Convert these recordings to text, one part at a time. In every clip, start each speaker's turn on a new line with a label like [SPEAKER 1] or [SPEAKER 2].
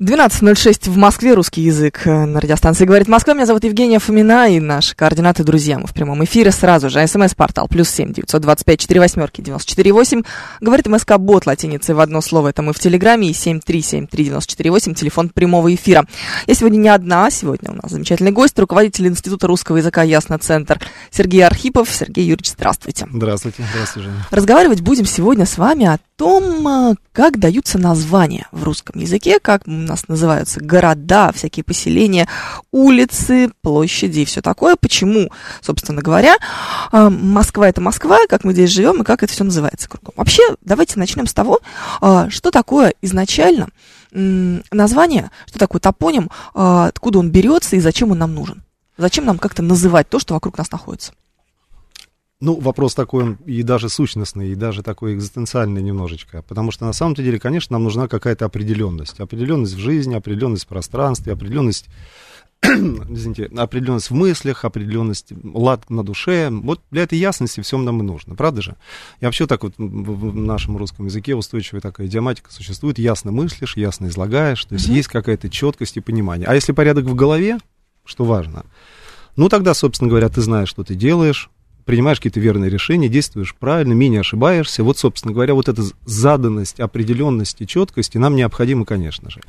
[SPEAKER 1] 12.06 в Москве, русский язык э, на радиостанции «Говорит Москва». Меня зовут Евгения Фомина и наши координаты, друзья. Мы в прямом эфире сразу же. СМС-портал плюс семь девятьсот пять четыре восьмерки девяносто четыре восемь. Говорит МСК Бот латиницей в одно слово. Это мы в Телеграме и семь три семь три девяносто четыре восемь. Телефон прямого эфира. Я сегодня не одна. Сегодня у нас замечательный гость, руководитель Института русского языка «Ясно Центр» Сергей Архипов. Сергей Юрьевич, здравствуйте.
[SPEAKER 2] Здравствуйте, здравствуйте, Женя.
[SPEAKER 1] Разговаривать будем сегодня с вами о том, э, как даются названия в русском языке, как нас называются города, всякие поселения, улицы, площади и все такое. Почему, собственно говоря, э, Москва это Москва, как мы здесь живем и как это все называется кругом. Вообще, давайте начнем с того, э, что такое изначально название, что такое топоним, э, откуда он берется и зачем он нам нужен. Зачем нам как-то называть то, что вокруг нас находится?
[SPEAKER 2] Ну, вопрос такой, он и даже сущностный, и даже такой экзистенциальный немножечко. Потому что на самом деле, конечно, нам нужна какая-то определенность. Определенность в жизни, определенность в пространстве, определенность извините, определенность в мыслях, определенность, лад на душе. Вот для этой ясности всем нам и нужно, правда же? И вообще так вот в нашем русском языке устойчивая такая идиоматика существует. Ясно мыслишь, ясно излагаешь, то есть mm-hmm. есть какая-то четкость и понимание. А если порядок в голове, что важно, ну тогда, собственно говоря, ты знаешь, что ты делаешь, принимаешь какие-то верные решения, действуешь правильно, менее ошибаешься. Вот, собственно говоря, вот эта заданность, определенность и четкость, нам необходимо, конечно же.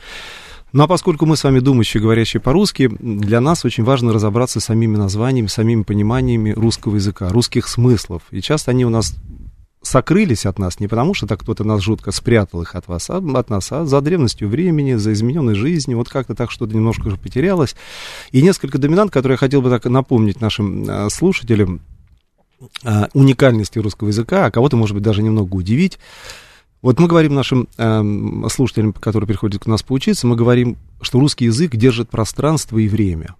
[SPEAKER 2] Ну а поскольку мы с вами думающие, говорящие по-русски, для нас очень важно разобраться с самими названиями, самими пониманиями русского языка, русских смыслов. И часто они у нас сокрылись от нас не потому, что так кто-то нас жутко спрятал их от вас, а от нас, а за древностью времени, за измененной жизнью, вот как-то так что-то немножко уже потерялось. И несколько доминант, которые я хотел бы так напомнить нашим э, слушателям, э, уникальности русского языка, а кого-то, может быть, даже немного удивить. Вот мы говорим нашим э, слушателям, которые приходят к нас поучиться, мы говорим, что русский язык держит пространство и время.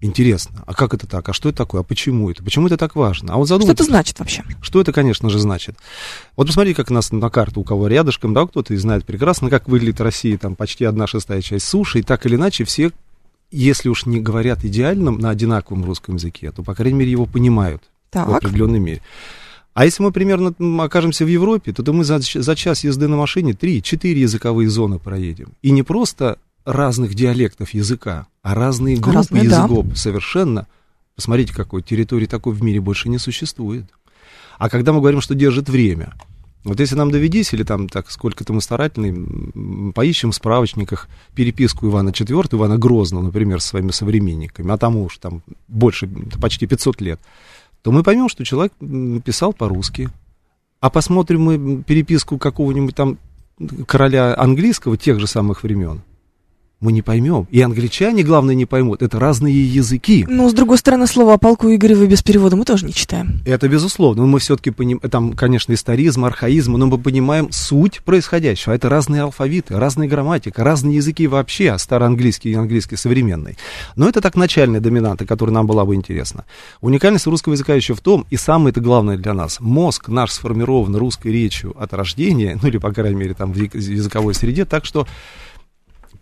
[SPEAKER 2] Интересно, а как это так? А что это такое? А почему это? Почему это так важно? А вот
[SPEAKER 1] Что это значит вообще?
[SPEAKER 2] Что это, конечно же, значит? Вот посмотрите, как у нас на карту, у кого рядышком, да, кто-то знает прекрасно, как выглядит Россия, там почти одна шестая часть суши, и так или иначе все, если уж не говорят идеальном на одинаковом русском языке, то, по крайней мере, его понимают
[SPEAKER 1] Так.
[SPEAKER 2] в определенной мере. А если мы примерно окажемся в Европе, то, то мы за, за час езды на машине 3-4 языковые зоны проедем. И не просто разных диалектов языка, а разные группы
[SPEAKER 1] Разные, да.
[SPEAKER 2] языков совершенно. Посмотрите, какой территории такой в мире больше не существует. А когда мы говорим, что держит время, вот если нам доведись, или там так сколько-то мы старательны, поищем в справочниках переписку Ивана IV, Ивана Грозного, например, с своими современниками, а тому уж там больше, почти 500 лет, то мы поймем, что человек писал по-русски. А посмотрим мы переписку какого-нибудь там короля английского тех же самых времен, мы не поймем. И англичане, главное, не поймут. Это разные языки.
[SPEAKER 1] Ну, с другой стороны, слово о полку Игоревой без перевода мы тоже не читаем.
[SPEAKER 2] Это безусловно. Но мы все-таки понимаем, там, конечно, историзм, архаизм, но мы понимаем суть происходящего. Это разные алфавиты, разная грамматика, разные языки вообще, а староанглийский и английский современный. Но это так начальная доминанта, которая нам была бы интересна. Уникальность русского языка еще в том, и самое это главное для нас, мозг наш сформирован русской речью от рождения, ну или, по крайней мере, там в язык- языковой среде, так что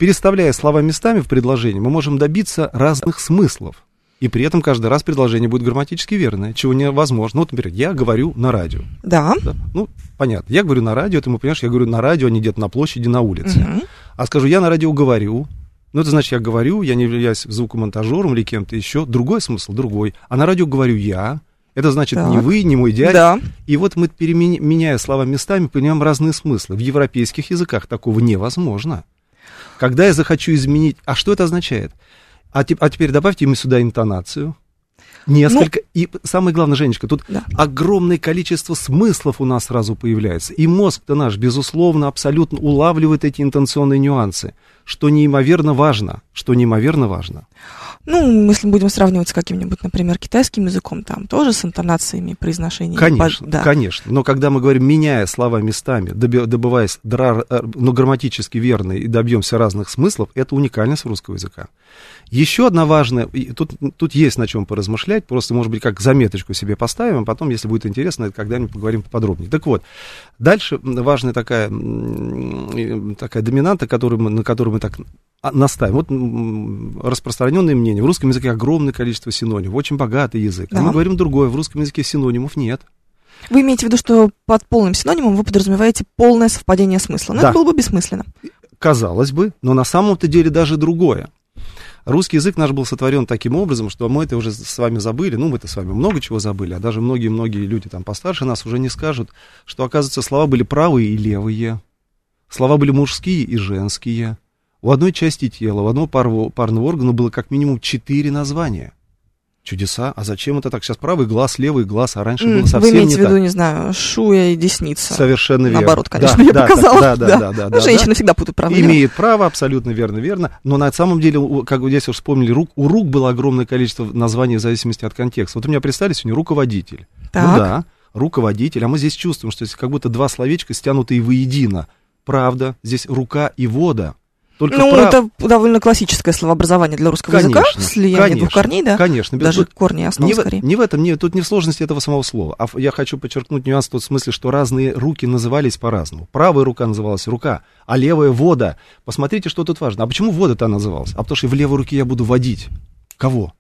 [SPEAKER 2] переставляя слова местами в предложении, мы можем добиться разных смыслов. И при этом каждый раз предложение будет грамматически верное, чего невозможно. Вот, например, я говорю на радио.
[SPEAKER 1] Да.
[SPEAKER 2] Да? Ну, понятно. Я говорю на радио, ты, понимаешь, я говорю на радио, а не где-то на площади, на улице.
[SPEAKER 1] Мгм.
[SPEAKER 2] А скажу, я на радио говорю. Ну, это значит, я говорю, я не являюсь звукомонтажером или кем-то еще. Другой смысл, другой. А на радио говорю я. Это значит не
[SPEAKER 1] Так.
[SPEAKER 2] вы, не мой дядя.
[SPEAKER 1] Да.
[SPEAKER 2] И вот мы, перемен- меняя слова местами, понимаем разные смыслы. В европейских языках такого невозможно. Когда я захочу изменить... А что это означает? А, а теперь добавьте ему сюда интонацию. Несколько. и самое главное, Женечка, тут
[SPEAKER 1] Да.
[SPEAKER 2] огромное количество смыслов у нас сразу появляется. И мозг-то наш, безусловно, абсолютно улавливает эти интенционные нюансы, что неимоверно важно. Что неимоверно важно.
[SPEAKER 1] Ну, если будем сравнивать с каким-нибудь, например, китайским языком, там тоже с интонациями произношения.
[SPEAKER 2] Конечно,
[SPEAKER 1] Да.
[SPEAKER 2] конечно. Но когда мы говорим, меняя слова местами, добываясь э, ну, грамматически верные и добьемся разных смыслов, это уникальность русского языка. Еще одна важная, тут, тут есть на чем поразмышлять, просто, может быть, как заметочку себе поставим, а потом, если будет интересно, когда-нибудь поговорим подробнее. Так вот, дальше важная такая, такая доминанта, которую мы, на которую мы так а, настаиваем. Вот распространенное мнение. В русском языке огромное количество синонимов, очень богатый язык. А
[SPEAKER 1] Да.
[SPEAKER 2] мы говорим другое, в русском языке синонимов нет.
[SPEAKER 1] Вы имеете в виду, что под полным синонимом вы подразумеваете полное совпадение смысла. Но
[SPEAKER 2] Да.
[SPEAKER 1] это было бы бессмысленно.
[SPEAKER 2] Казалось бы, но на самом-то деле даже другое. Русский язык наш был сотворен таким образом, что мы это уже с вами забыли, ну, мы-то с вами много чего забыли, а даже многие-многие люди там постарше нас уже не скажут, что, оказывается, слова были правые и левые, слова были мужские и женские. У одной части тела, у одного парного, парного органа было как минимум четыре названия. Чудеса. А зачем это так? Сейчас правый глаз, левый глаз, а раньше
[SPEAKER 1] М,
[SPEAKER 2] было
[SPEAKER 1] Вы
[SPEAKER 2] совсем
[SPEAKER 1] имеете
[SPEAKER 2] не
[SPEAKER 1] в виду,
[SPEAKER 2] так.
[SPEAKER 1] не знаю, шуя и десница.
[SPEAKER 2] Совершенно верно.
[SPEAKER 1] Наоборот, конечно,
[SPEAKER 2] Да,
[SPEAKER 1] я
[SPEAKER 2] да,
[SPEAKER 1] показала.
[SPEAKER 2] Да, да, да, да,
[SPEAKER 1] Ну,
[SPEAKER 2] да,
[SPEAKER 1] Женщины
[SPEAKER 2] да.
[SPEAKER 1] всегда путают левую.
[SPEAKER 2] Имеет право, абсолютно верно, верно. Но на самом деле, как вы здесь уж вспомнили, рук, у рук было огромное количество названий в зависимости от контекста. Вот у меня представили сегодня руководитель.
[SPEAKER 1] Так.
[SPEAKER 2] Ну да, руководитель. А мы здесь чувствуем, что здесь как будто два словечка стянутые воедино. Правда, здесь рука и вода. Только
[SPEAKER 1] Ну,
[SPEAKER 2] прав-
[SPEAKER 1] это довольно классическое словообразование для русского языка.
[SPEAKER 2] Конечно,
[SPEAKER 1] Слияние двух корней, да?
[SPEAKER 2] Конечно, без-
[SPEAKER 1] Даже корни и основы
[SPEAKER 2] не, в,
[SPEAKER 1] скорее.
[SPEAKER 2] не в этом, не, тут не в сложности этого самого слова. А в- я хочу подчеркнуть нюанс в том смысле, что разные руки назывались по-разному. Правая рука называлась рука, а левая вода. Посмотрите, что тут важно. А почему вода-то называлась? А потому что в левой руке я буду водить. Кого?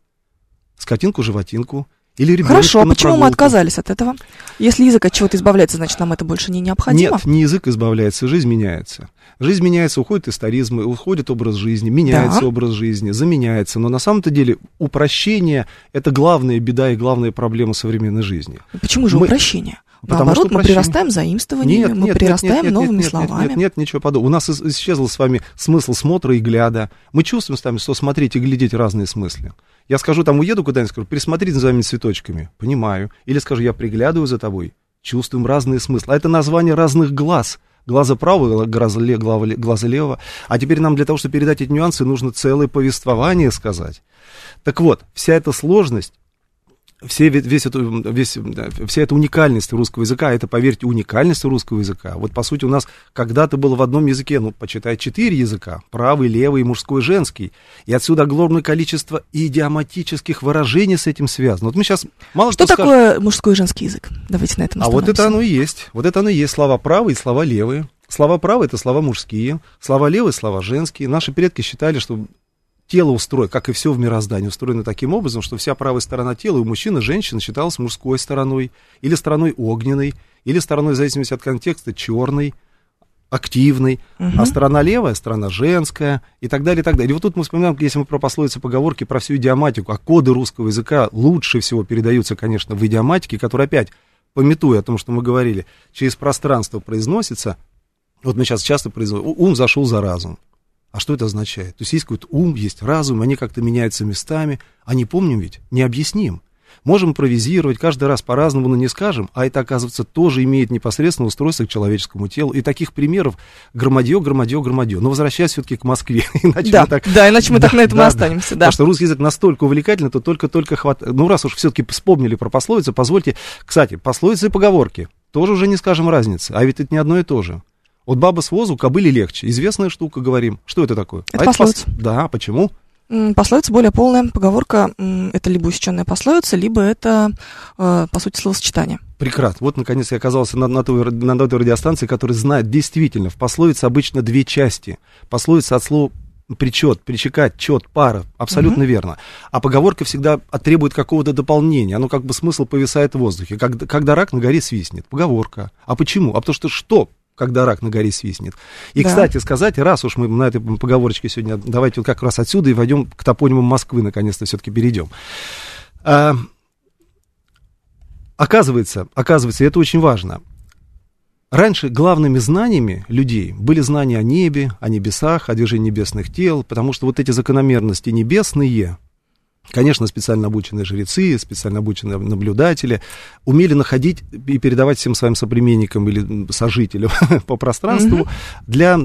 [SPEAKER 2] Скотинку, животинку? Или
[SPEAKER 1] Хорошо, а почему мы
[SPEAKER 2] прогулку?
[SPEAKER 1] отказались от этого? Если язык от чего-то избавляется, значит, нам это больше не необходимо?
[SPEAKER 2] Нет, не язык избавляется, жизнь меняется. Жизнь меняется, уходит историзм, уходит образ жизни, меняется
[SPEAKER 1] Да.
[SPEAKER 2] образ жизни, заменяется. Но на самом-то деле упрощение – это главная беда и главная проблема современной жизни.
[SPEAKER 1] Почему же
[SPEAKER 2] Мы-
[SPEAKER 1] упрощение?
[SPEAKER 2] Потому
[SPEAKER 1] Наоборот,
[SPEAKER 2] что
[SPEAKER 1] мы
[SPEAKER 2] упрощение.
[SPEAKER 1] прирастаем заимствованиями, мы прирастаем новыми
[SPEAKER 2] нет, нет,
[SPEAKER 1] словами.
[SPEAKER 2] Нет, нет, ничего подобного. У нас ис- исчезл с вами смысл смотра и гляда. Мы чувствуем с вами, что смотреть и глядеть разные смыслы. Я скажу, там уеду куда-нибудь, скажу, пересмотри за своими цветочками. Понимаю. Или скажу, я приглядываю за тобой. Чувствуем разные смыслы. А это название разных глаз. Глаза правого, глаза, глаза левого. А теперь нам для того, чтобы передать эти нюансы, нужно целое повествование сказать. Так вот, вся эта сложность, все, ве- весь эту, весь, вся эта уникальность русского языка, это, поверьте, уникальность русского языка. Вот, по сути, у нас когда-то было в одном языке, ну, почитай, четыре языка. Правый, левый, мужской, женский. И отсюда огромное количество идиоматических выражений с этим связано. Вот мы сейчас мало
[SPEAKER 1] Что
[SPEAKER 2] кто скажет-
[SPEAKER 1] такое мужской и женский язык? Давайте на этом
[SPEAKER 2] а вот это оно и есть. Вот это оно и есть. Слова правые и слова левые. Слова правые это слова мужские, слова левые слова женские. Наши предки считали, что тело устроено, как и все в мироздании, устроено таким образом, что вся правая сторона тела у мужчин и женщин считалась мужской стороной, или стороной огненной, или стороной, в зависимости от контекста, черной, активной,
[SPEAKER 1] Мгм.
[SPEAKER 2] а сторона левая, сторона женская, и так далее, и так далее. И вот тут мы вспоминаем, если мы про пословицы, поговорки, про всю идиоматику, а коды русского языка лучше всего передаются, конечно, в идиоматике, которая опять, пометуя о том, что мы говорили, через пространство произносится, вот мы сейчас часто произносим, «У- ум зашел за разум. А что это означает? То есть есть какой-то ум, есть разум, они как-то меняются местами, а не помним ведь, не объясним. Можем импровизировать, каждый раз по-разному, но не скажем, а это, оказывается, тоже имеет непосредственно устройство к человеческому телу. И таких примеров громадье, громадье, громадье. Но возвращаясь все-таки к Москве, иначе
[SPEAKER 1] Да,
[SPEAKER 2] мы так...
[SPEAKER 1] да, иначе мы так
[SPEAKER 2] Да,
[SPEAKER 1] на этом и
[SPEAKER 2] да,
[SPEAKER 1] останемся, да.
[SPEAKER 2] Потому что русский язык настолько увлекательный, то только-только хватает. Ну, раз уж все-таки вспомнили про пословицы, позвольте... Кстати, пословицы и поговорки. Тоже уже не скажем разницы. А ведь это не одно и то же. Вот баба с возу, кобыле легче. Известная штука, говорим. Что это такое?
[SPEAKER 1] Это
[SPEAKER 2] а
[SPEAKER 1] пословица.
[SPEAKER 2] пос- Да, почему?
[SPEAKER 1] Пословица более полная. Поговорка это либо усеченная пословица, либо это, э, по сути, словосочетание.
[SPEAKER 2] Прекрасно. Вот, наконец, я оказался на, на, той, на той радиостанции, которая знает действительно, в пословице обычно две части. Пословица от слова причет, причекать, чет, пара. Абсолютно верно. А поговорка всегда требует какого-то дополнения. Оно как бы смысл повисает в воздухе. Когда, когда рак на горе свистнет. Поговорка. А почему? А потому что что? Когда рак на горе свистнет. И,
[SPEAKER 1] Да.
[SPEAKER 2] кстати сказать, раз уж мы на этой поговорочке сегодня, давайте вот как раз отсюда и войдем к топонимам Москвы, наконец-то все-таки перейдем. А, оказывается, оказывается, это очень важно, Раньше главными знаниями людей были знания о небе, о небесах, о движении небесных тел, потому что вот эти закономерности небесные, Конечно, специально обученные жрецы, специально обученные наблюдатели умели находить и передавать всем своим соплеменникам или сожителям по пространству mm-hmm. для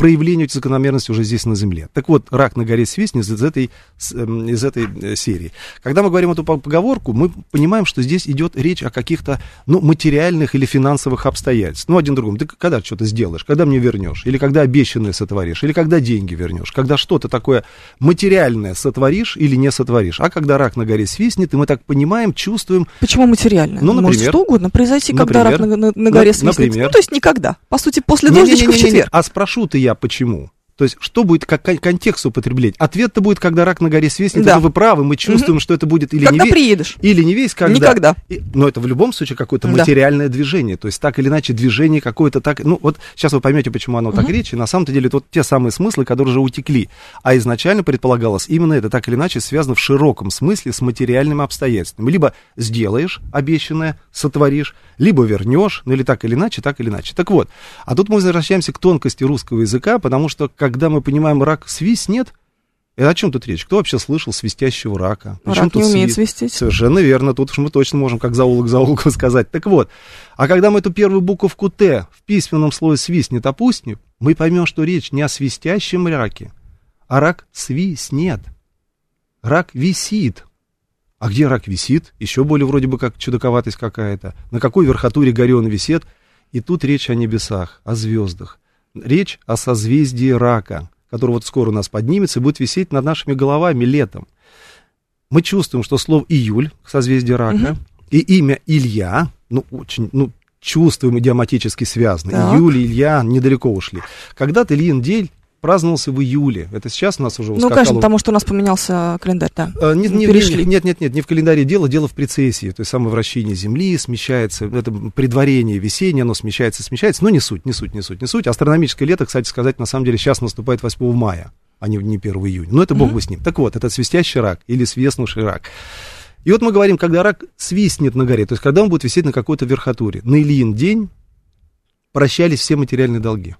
[SPEAKER 2] проявлению этих закономерностей уже здесь на Земле. Так вот, рак на горе свистнет из этой, эм, из этой э, серии. Когда мы говорим эту поговорку, мы понимаем, что здесь идет речь о каких-то ну, материальных или финансовых обстоятельствах. Ну, один другому. Ты когда что-то сделаешь, когда мне вернешь, или когда обещанное сотворишь, или когда деньги вернешь, когда что-то такое материальное сотворишь или не сотворишь. А когда рак на горе свистнет, и мы так понимаем, чувствуем...
[SPEAKER 1] Почему материальное? Ну, например, Может что угодно произойти, когда например, рак на, на, на горе свистнет. Например, ну, то есть никогда. По сути, после дождичка в четверг.
[SPEAKER 2] А спрошу ты я я почему. То есть, что будет, как контекст употреблять? Ответ-то будет, когда рак на горе свистнет, да. вы правы, мы чувствуем, угу. что это будет или
[SPEAKER 1] когда
[SPEAKER 2] не
[SPEAKER 1] приедешь.
[SPEAKER 2] Или не весь, когда.
[SPEAKER 1] Никогда.
[SPEAKER 2] И, но это в любом случае какое-то да. материальное движение. То есть, так или иначе, движение какое-то так... Ну, вот сейчас вы поймете, почему оно угу. так речь. И на самом-то деле, это вот те самые смыслы, которые уже утекли. А изначально предполагалось именно это так или иначе связано в широком смысле с материальными обстоятельствами. Либо сделаешь обещанное, сотворишь, либо вернешь, ну или так или иначе, так или иначе. Так вот, а тут мы возвращаемся к тонкости русского языка, потому что, когда мы понимаем рак свистнет, и о чем тут речь? Кто вообще слышал свистящего рака?
[SPEAKER 1] Причем Рак
[SPEAKER 2] тут
[SPEAKER 1] не умеет свист... свистеть.
[SPEAKER 2] Совершенно верно. Тут уж мы точно можем как заулок заулку сказать. Так вот, а когда мы эту первую буковку Т в письменном слое свистнет опустим, мы поймем, что речь не о свистящем раке, а рак свистнет. Рак висит. А где рак висит? Еще более вроде бы как чудаковатость какая-то. На какой верхотуре горе он висит? И тут речь о небесах, о звездах. Речь о созвездии рака который вот скоро у нас поднимется и будет висеть над нашими головами летом. Мы чувствуем, что слово июль, созвездие рака, угу. и имя Илья, ну, очень, ну, чувствуем идиоматически связаны. Так. Июль Илья недалеко ушли. Когда-то Ильин день праздновался в июле. Это сейчас у нас уже
[SPEAKER 1] Ну, конечно, потому что у нас поменялся календарь, да.
[SPEAKER 2] А, не, не, Перешли. Нет, нет, нет, не в календаре дело, дело в прецессии. То есть самое вращение Земли смещается, это предварение весеннее, оно смещается, смещается. Но не суть, не суть, не суть, не суть. Астрономическое лето, кстати сказать, на самом деле сейчас наступает 8 мая, а не, не 1 июня. Но это бог бы с ним. Так вот, это свистящий рак или свистнувший рак. И вот мы говорим, когда рак свистнет на горе, то есть когда он будет висеть на какой-то верхотуре. На Ильин день прощались все материальные долги.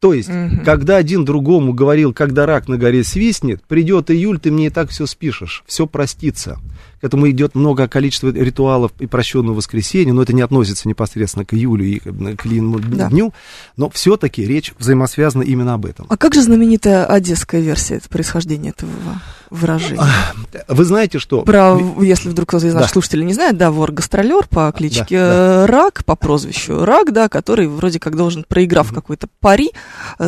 [SPEAKER 2] То есть, угу. когда один другому говорил, когда рак на горе свистнет, придет июль, ты мне и так все спишешь, все простится. К этому идет много количества ритуалов и прощенного воскресенья, но это не относится непосредственно к июлю и к линному да. дню, но все-таки речь взаимосвязана именно об этом.
[SPEAKER 1] А как же знаменитая одесская версия происхождения этого выражения?
[SPEAKER 2] Вы знаете что?
[SPEAKER 1] Про, если вдруг кто-то из наших да. слушателей не знает, да, вор-гастролер по кличке да, да. Рак, по прозвищу Рак, да, который вроде как должен, проиграв mm-hmm. какой-то пари, э,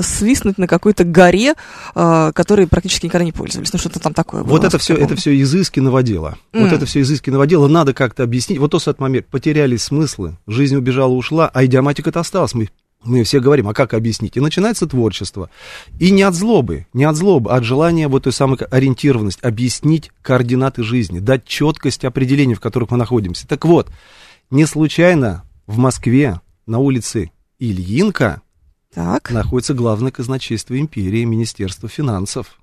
[SPEAKER 1] свистнуть на какой-то горе, э, которой практически никогда не пользовались. Ну, что-то там такое
[SPEAKER 2] было. Вот это все, это все изыски новодела. Mm. Вот это все изыски новодела надо как-то объяснить. Вот тот момент, потерялись смыслы, жизнь убежала, ушла, а идиоматика-то осталась. Мы мы все говорим, а как объяснить? И начинается творчество. И не от злобы, не от злобы, а от желания вот той самой ориентированность, объяснить координаты жизни, дать четкость определений, в которых мы находимся. Так вот, не случайно в Москве на улице Ильинка так. находится главное казначейство империи, Министерство финансов,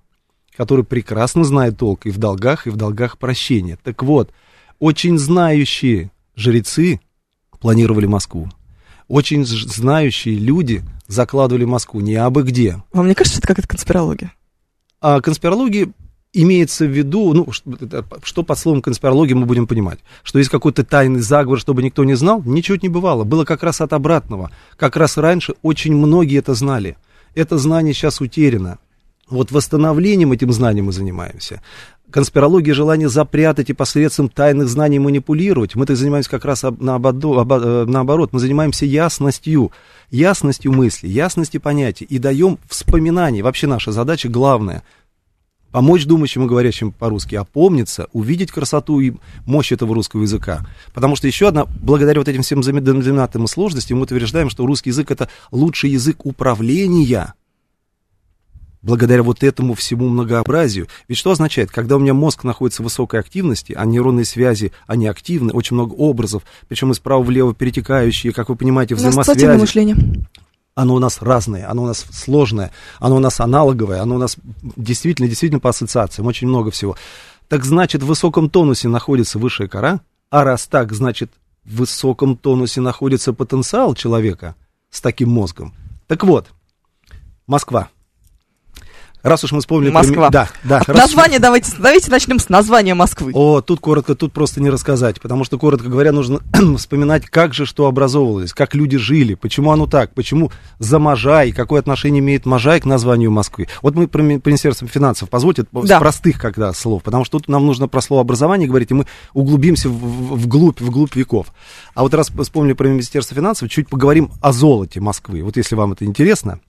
[SPEAKER 2] который прекрасно знает толк и в долгах, и в долгах прощения. Так вот, очень знающие жрецы планировали Москву очень знающие люди закладывали Москву не абы где.
[SPEAKER 1] Вам не кажется, это какая-то конспирология?
[SPEAKER 2] А конспирология имеется в виду, ну, что под словом конспирология мы будем понимать? Что есть какой-то тайный заговор, чтобы никто не знал? Ничего не бывало. Было как раз от обратного. Как раз раньше очень многие это знали. Это знание сейчас утеряно. Вот восстановлением этим знанием мы занимаемся конспирология желание запрятать и посредством тайных знаний манипулировать. Мы-то занимаемся как раз наоборот. Мы занимаемся ясностью, ясностью мысли, ясностью понятий и даем вспоминание. Вообще наша задача главная помочь думающим и говорящим по-русски опомниться, увидеть красоту и мощь этого русского языка. Потому что еще одна, благодаря вот этим всем знаменательным сложностям, мы утверждаем, что русский язык это лучший язык управления – благодаря вот этому всему многообразию. Ведь что означает, когда у меня мозг находится в высокой активности, а нейронные связи, они активны, очень много образов, причем из справа влево перетекающие, как вы понимаете, взаимосвязи. У нас
[SPEAKER 1] мышление.
[SPEAKER 2] Оно у нас разное, оно у нас сложное, оно у нас аналоговое, оно у нас действительно, действительно по ассоциациям, очень много всего. Так значит, в высоком тонусе находится высшая кора, а раз так, значит, в высоком тонусе находится потенциал человека с таким мозгом. Так вот, Москва. Раз уж мы вспомнили...
[SPEAKER 1] Москва.
[SPEAKER 2] Да, да.
[SPEAKER 1] От
[SPEAKER 2] раз уж мы-
[SPEAKER 1] названия давайте, давайте начнем с названия Москвы.
[SPEAKER 2] О, тут коротко, тут просто не рассказать, потому что, коротко говоря, нужно вспоминать, как же что образовывалось, как люди жили, почему оно так, почему за Можай, какое отношение имеет Можай к названию Москвы. Вот мы про ми- Министерство финансов, позвольте,
[SPEAKER 1] Да.
[SPEAKER 2] с простых когда слов, потому что тут нам нужно про слово образование говорить, и мы углубимся в- в- вглубь, вглубь веков. А вот раз вспомнили про Министерство финансов, чуть поговорим о золоте Москвы. Вот если вам это интересно,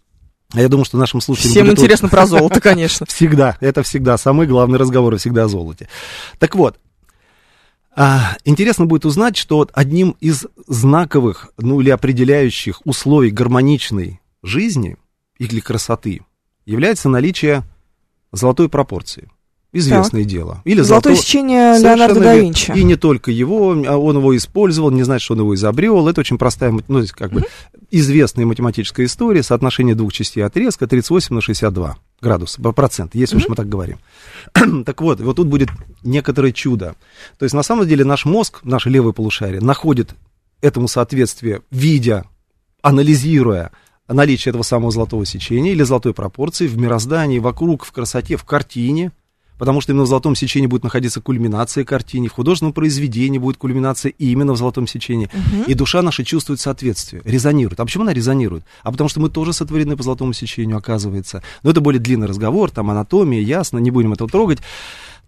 [SPEAKER 2] а я думаю, что нашим слушателям
[SPEAKER 1] Всем интересно про золото, конечно.
[SPEAKER 2] Всегда, это всегда. Самый главный разговор всегда о золоте. Так вот, а, интересно будет узнать, что вот одним из знаковых, ну или определяющих условий гармоничной жизни или красоты является наличие золотой пропорции. Известное дело. Или
[SPEAKER 1] Золотое
[SPEAKER 2] золото-
[SPEAKER 1] сечение Леонардо да. Винчи.
[SPEAKER 2] И не только его, а он его использовал, не значит, что он его изобрел. Это очень простая, ну, как бы, известная математическая история, соотношение двух частей отрезка 38 на 62 градуса, процент, если уж мы так говорим. так вот, вот тут будет некоторое чудо. То есть, на самом деле, наш мозг, наше левое полушарие, находит этому соответствие, видя, анализируя наличие этого самого золотого сечения или золотой пропорции в мироздании, вокруг, в красоте, в картине, потому что именно в золотом сечении будет находиться кульминация картины, в художественном произведении будет кульминация именно в золотом сечении. И душа наша чувствует соответствие, резонирует. А почему она резонирует? А потому что мы тоже сотворены по золотому сечению, оказывается. Но это более длинный разговор, там анатомия, ясно, не будем этого трогать.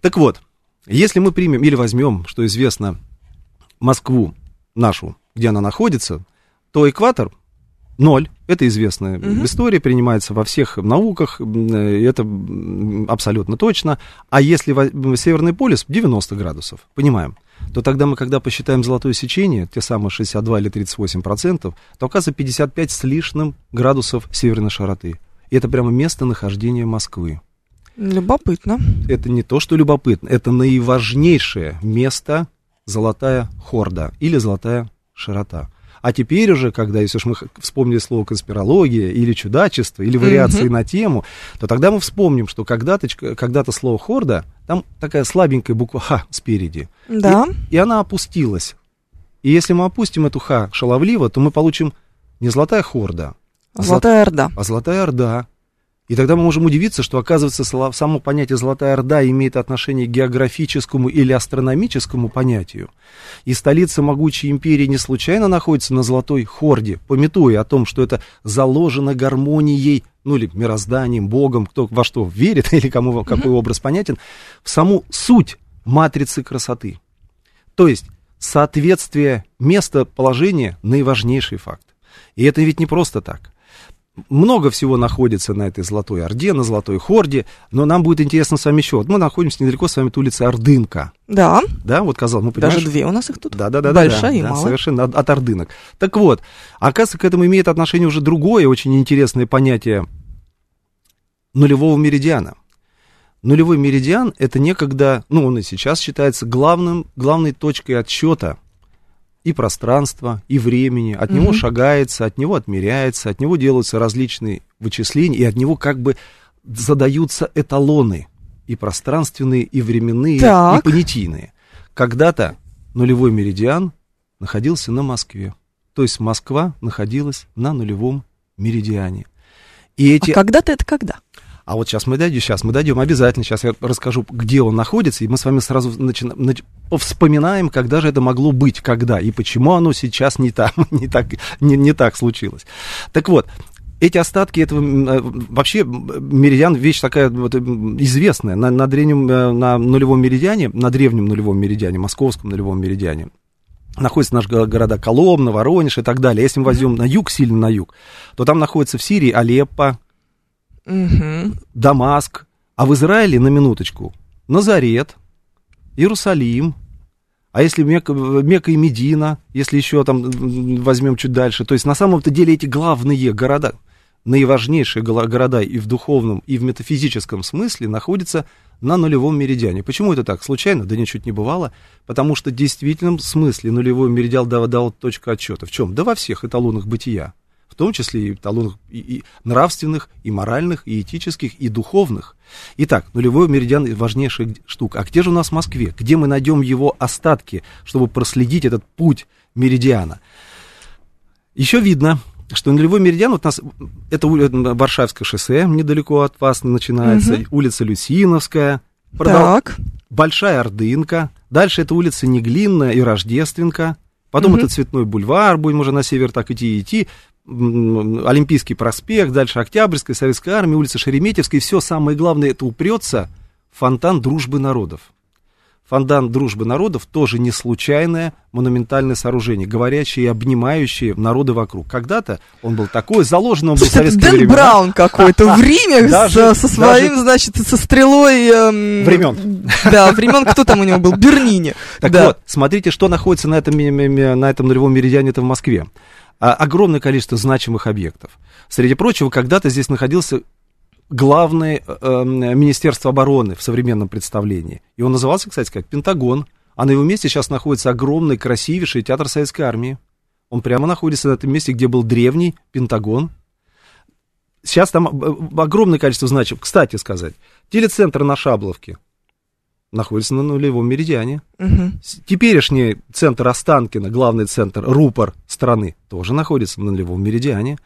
[SPEAKER 2] Так вот, если мы примем или возьмем, что известно, Москву нашу, где она находится, то экватор ноль. Это известная история, принимается во всех науках, э, это абсолютно точно. А если Северный полюс 90 градусов, понимаем, то тогда мы, когда посчитаем золотое сечение, те самые 62 или 38 процентов, то оказывается 55 с лишним градусов северной широты. И это прямо местонахождение Москвы.
[SPEAKER 1] Любопытно.
[SPEAKER 2] Это не то, что любопытно, это наиважнейшее место золотая хорда или золотая широта. А теперь уже, когда, если уж мы вспомнили слово конспирология или чудачество, или вариации на тему, то тогда мы вспомним, что когда-то, когда-то слово хорда, там такая слабенькая буква Х спереди.
[SPEAKER 1] Да.
[SPEAKER 2] И, и она опустилась. И если мы опустим эту Х шаловливо, то мы получим не золотая хорда, а, золот-
[SPEAKER 1] Золотая Орда.
[SPEAKER 2] а золотая орда. И тогда мы можем удивиться, что, оказывается, само понятие «золотая орда» имеет отношение к географическому или астрономическому понятию. И столица могучей империи не случайно находится на золотой хорде, пометуя о том, что это заложено гармонией, ну или мирозданием, Богом, кто во что верит или кому какой образ понятен, в саму суть матрицы красоты. То есть соответствие местоположения – наиважнейший факт. И это ведь не просто так. Много всего находится на этой Золотой Орде, на Золотой Хорде, но нам будет интересно с вами еще. Вот мы находимся недалеко с вами от улицы Ордынка.
[SPEAKER 1] Да.
[SPEAKER 2] Да, вот казалось, ну, понимаешь?
[SPEAKER 1] Даже две у нас их тут.
[SPEAKER 2] Да, да, да.
[SPEAKER 1] Большая
[SPEAKER 2] да,
[SPEAKER 1] и
[SPEAKER 2] да,
[SPEAKER 1] малая.
[SPEAKER 2] Совершенно от, от ордынок. Так вот, оказывается, к этому имеет отношение уже другое, очень интересное понятие нулевого меридиана. Нулевой меридиан это некогда, ну, он и сейчас считается главным, главной точкой отсчета и пространства, и времени. От него
[SPEAKER 1] Мгм.
[SPEAKER 2] шагается, от него отмеряется, от него делаются различные вычисления, и от него как бы задаются эталоны и пространственные, и временные,
[SPEAKER 1] Так.
[SPEAKER 2] и понятийные. Когда-то нулевой меридиан находился на Москве. То есть Москва находилась на нулевом меридиане. И эти...
[SPEAKER 1] А когда-то это когда?
[SPEAKER 2] А вот сейчас мы дойдем, сейчас мы дойдем, обязательно, сейчас я расскажу, где он находится, и мы с вами сразу начина- нач- вспоминаем, когда же это могло быть, когда, и почему оно сейчас не, там, не, так, не, не так случилось. Так вот, эти остатки этого, э, вообще, меридиан вещь такая вот, известная, на, на древнем, э, на нулевом меридиане, на древнем нулевом меридиане, московском нулевом меридиане, находятся наши го- города Коломна, Воронеж и так далее. Если мы возьмем на юг, сильно на юг, то там находится в Сирии Алеппо,
[SPEAKER 1] Мгм.
[SPEAKER 2] Дамаск, а в Израиле, на минуточку, Назарет, Иерусалим, а если Мекка, Мекка и Медина, если еще там возьмем чуть дальше, то есть на самом-то деле эти главные города, наиважнейшие города и в духовном, и в метафизическом смысле находятся на нулевом меридиане. Почему это так? Случайно? Да ничуть не бывало. Потому что в действительном смысле нулевой меридиан дал, дал точка отчета. В чем? Да во всех эталонах бытия. В том числе и эталонах и, и нравственных, и моральных, и этических, и духовных. Итак, нулевой меридиан важнейшая штука. А где же у нас в Москве? Где мы найдем его остатки, чтобы проследить этот путь меридиана? Еще видно, что нулевой меридиан, вот у нас, это Варшавское шоссе, недалеко от вас начинается,
[SPEAKER 1] Мгм.
[SPEAKER 2] улица Люсиновская, продол-
[SPEAKER 1] Так.
[SPEAKER 2] Большая Ордынка, дальше это улица Неглинная и Рождественка, потом
[SPEAKER 1] Мгм.
[SPEAKER 2] это Цветной бульвар, будем уже на север так идти и идти, Олимпийский проспект, дальше Октябрьская, Советская армия, улица Шереметьевская, и все самое главное, это упрется в фонтан дружбы народов. Фонтан дружбы народов тоже не случайное монументальное сооружение, говорящее и обнимающее народы вокруг. Когда-то он был такой, заложен он был в советские
[SPEAKER 1] Дэн
[SPEAKER 2] времена.
[SPEAKER 1] Браун какой-то в Риме
[SPEAKER 2] Даже-
[SPEAKER 1] со, своим,
[SPEAKER 2] даже-
[SPEAKER 1] значит, со стрелой... эм,
[SPEAKER 2] Времен.
[SPEAKER 1] Да, времен, кто там у него был? Бернини.
[SPEAKER 2] Так
[SPEAKER 1] да.
[SPEAKER 2] вот, смотрите, что находится на этом, на этом нулевом меридиане, это в Москве. А, огромное количество значимых объектов. Среди прочего, когда-то здесь находился главное э, э, Министерство обороны в современном представлении. И он назывался, кстати сказать, Пентагон. А на его месте сейчас находится огромный, красивейший театр Советской Армии. Он прямо находится на этом месте, где был древний Пентагон. Сейчас там э, огромное количество значимых. Кстати сказать, телецентр на Шабловке находится на нулевом меридиане. С- Теперешний центр Останкино, главный центр, рупор страны, тоже находится на нулевом меридиане.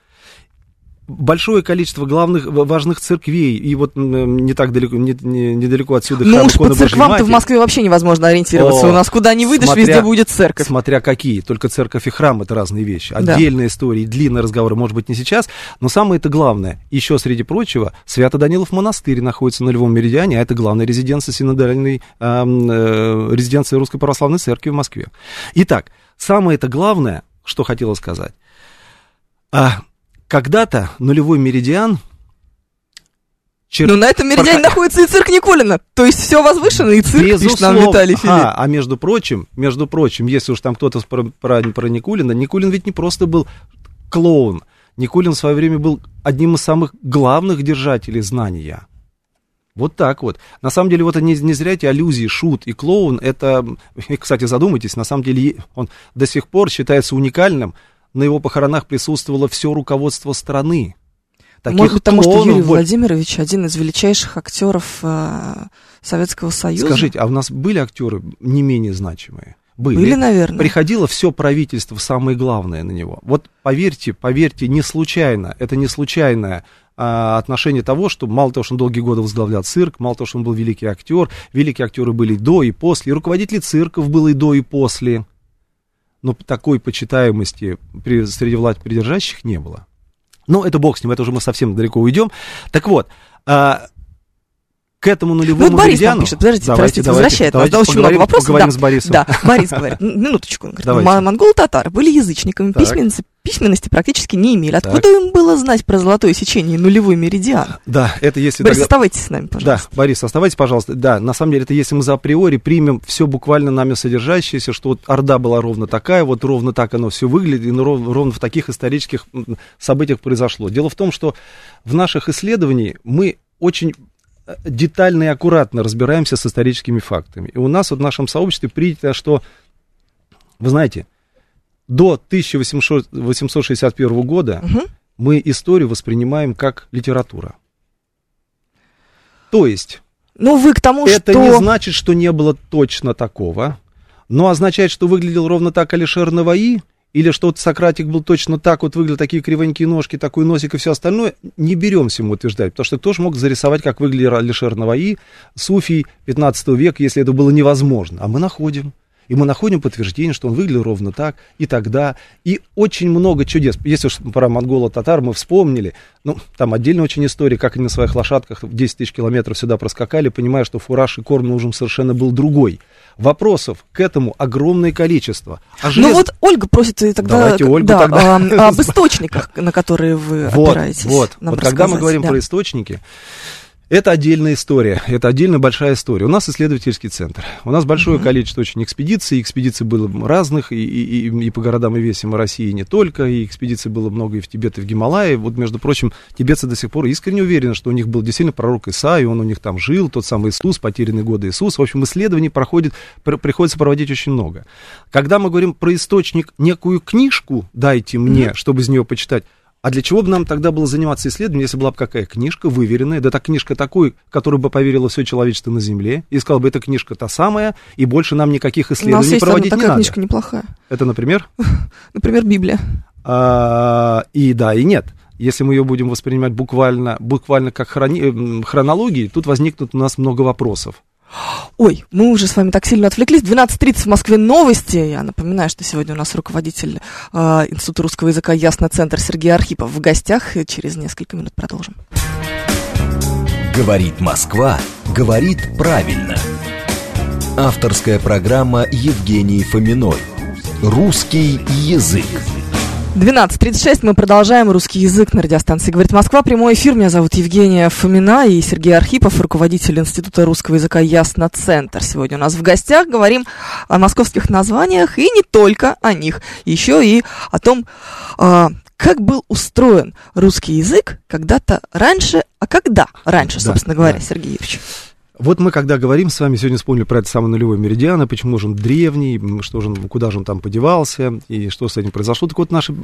[SPEAKER 2] Большое количество главных важных церквей, и вот не так далеко, не- не- недалеко отсюда
[SPEAKER 1] Ну уж по церквам-то в. Москве вообще невозможно ориентироваться.
[SPEAKER 2] О,
[SPEAKER 1] У нас куда ни выйдешь,
[SPEAKER 2] смотря-
[SPEAKER 1] везде будет церковь.
[SPEAKER 2] Смотря какие, только церковь и храм это разные вещи.
[SPEAKER 1] Да.
[SPEAKER 2] Отдельная история, длинные разговоры, может быть, не сейчас, но самое это главное, еще среди прочего, Свято-Данилов монастырь находится на Львом Меридиане, а это главная резиденция синодальной, эм, э, резиденция Русской Православной Церкви в Москве. Итак, самое это главное, что хотела сказать. А, когда-то нулевой меридиан чер-
[SPEAKER 1] Ну, на этом меридиане
[SPEAKER 2] Проход-
[SPEAKER 1] находится и цирк Никулина. То есть все возвышено, и цирк, пишет нам
[SPEAKER 2] Безусловно.
[SPEAKER 1] Виталий Филипп.
[SPEAKER 2] А, а между прочим, между прочим, если уж там кто-то про, про, про Никулина, Никулин ведь не просто был клоун. Никулин в свое время был одним из самых главных держателей знания. Вот так вот. На самом деле, вот не, не зря эти аллюзии, шут и клоун, это, и, кстати, задумайтесь, на самом деле он до сих пор считается уникальным. На его похоронах присутствовало все руководство страны. Таких
[SPEAKER 1] Может быть, потому что Юрий Владимирович один из величайших актеров э, Советского Союза.
[SPEAKER 2] Скажите, а у нас были актеры не менее значимые? Были.
[SPEAKER 1] Были, наверное.
[SPEAKER 2] Приходило все правительство, самое главное на него. Вот поверьте, поверьте, не случайно, это не случайное а, отношение того, что мало того, что он долгие годы возглавлял цирк, мало того, что он был великий актер, великие актеры были до, и после, и руководители цирков было и до, и после. Но такой почитаемости при, среди власть придержащих не было. Ну, это бог с ним, это уже мы совсем далеко уйдем. Так вот, а, к этому нулевому
[SPEAKER 1] Вот Борис
[SPEAKER 2] меридиану...
[SPEAKER 1] пишет, подождите,
[SPEAKER 2] Давайте,
[SPEAKER 1] простите,
[SPEAKER 2] давайте,
[SPEAKER 1] возвращает нас,
[SPEAKER 2] давайте
[SPEAKER 1] да, очень много вопросов.
[SPEAKER 2] Поговорим
[SPEAKER 1] да.
[SPEAKER 2] с Борисом.
[SPEAKER 1] Да, Борис говорит, минуточку, он говорит,
[SPEAKER 2] Давайте.
[SPEAKER 1] «Мо- монголы-татары были язычниками,
[SPEAKER 2] Так.
[SPEAKER 1] письменности, письменности практически не имели.
[SPEAKER 2] Так.
[SPEAKER 1] Откуда им было знать про золотое сечение и нулевой меридиан?
[SPEAKER 2] Да, это если...
[SPEAKER 1] Борис,
[SPEAKER 2] тогда-
[SPEAKER 1] оставайтесь с нами, пожалуйста.
[SPEAKER 2] Да, Борис, оставайтесь, пожалуйста. Да, на самом деле, это если мы за априори примем все буквально нами содержащееся, что вот Орда была ровно такая, вот ровно так оно все выглядит, и ну, ров- ровно в таких исторических событиях произошло. Дело в том, что в наших исследованиях мы очень э, детально и аккуратно разбираемся с историческими фактами. И у нас вот в нашем сообществе принято, что, вы знаете, до 1861 года
[SPEAKER 1] Мгм.
[SPEAKER 2] мы историю воспринимаем как литература. То есть,
[SPEAKER 1] Ну, вы к тому,
[SPEAKER 2] это
[SPEAKER 1] что...
[SPEAKER 2] не значит, что не было точно такого, но означает, что выглядел ровно так Алишер Наваи, или что вот Сократик был точно так, вот выглядел такие кривенькие ножки, такой носик и все остальное, не беремся ему утверждать, потому что тоже мог зарисовать, как выглядел Алишер Наваи, Суфий 15 века, если это было невозможно. А мы находим. И мы находим подтверждение, что он выглядел ровно так, и тогда. И очень много чудес. Если уж про монголо-татар мы вспомнили, ну, там отдельная очень история, как они на своих лошадках в 10 тысяч километров сюда проскакали, понимая, что фураж и корм нужен совершенно был другой. Вопросов к этому огромное количество. А
[SPEAKER 1] Ну
[SPEAKER 2] желез-
[SPEAKER 1] вот Ольга просит и тогда,
[SPEAKER 2] Давайте Ольгу
[SPEAKER 1] да,
[SPEAKER 2] тогда.
[SPEAKER 1] ам, об источниках, на которые вы
[SPEAKER 2] Вот,
[SPEAKER 1] опираетесь.
[SPEAKER 2] вот. вот когда мы говорим
[SPEAKER 1] да.
[SPEAKER 2] про источники, это отдельная история, это отдельно большая история. У нас исследовательский центр, у нас большое количество очень экспедиций, экспедиций было разных, и, и, и, и по городам и весям России не только, и экспедиций было много и в Тибет, и в Гималае. Вот, между прочим, тибетцы до сих пор искренне уверены, что у них был действительно пророк Иса, и он у них там жил, тот самый Иисус, потерянные годы Иисус. В общем, исследований проходит, пр- приходится проводить очень много. Когда мы говорим про источник, некую книжку дайте мне, чтобы из нее почитать, А для чего бы нам тогда было заниматься исследованием, если была бы какая книжка выверенная, да та книжка такой, которую бы поверило все человечество на Земле, и сказал бы, эта книжка та самая, и больше нам никаких исследований
[SPEAKER 1] есть
[SPEAKER 2] проводить
[SPEAKER 1] одна
[SPEAKER 2] не
[SPEAKER 1] такая
[SPEAKER 2] надо.
[SPEAKER 1] книжка неплохая.
[SPEAKER 2] Это, например?
[SPEAKER 1] Например, Библия.
[SPEAKER 2] А, и да, и нет. Если мы ее будем воспринимать буквально, буквально как хрони, хронологии, тут возникнут у нас много вопросов.
[SPEAKER 1] Ой, мы уже с вами так сильно отвлеклись. 12.30 в Москве новости. Я напоминаю, что сегодня у нас руководитель э, Института русского языка Ясно Центр Сергей Архипов в гостях. И через несколько минут продолжим.
[SPEAKER 3] Говорит Москва, говорит правильно. Авторская программа Евгений Фоминой. Русский язык.
[SPEAKER 1] 12.36 мы продолжаем русский язык на радиостанции «Говорит Москва». Прямой эфир. Меня зовут Евгения Фомина и Сергей Архипов, руководитель Института русского языка Ясно Центр. Сегодня у нас в гостях говорим о московских названиях и не только о них, еще и о том, а, как был устроен русский язык когда-то раньше, а когда раньше,
[SPEAKER 2] Да,
[SPEAKER 1] собственно говоря,
[SPEAKER 2] да.
[SPEAKER 1] Сергей Юрьевич?
[SPEAKER 2] Вот мы, когда говорим с вами, сегодня вспомнили про этот самый нулевой меридиан, и почему же он древний, что же он, куда же он там подевался, и что с этим произошло. Так вот, наши,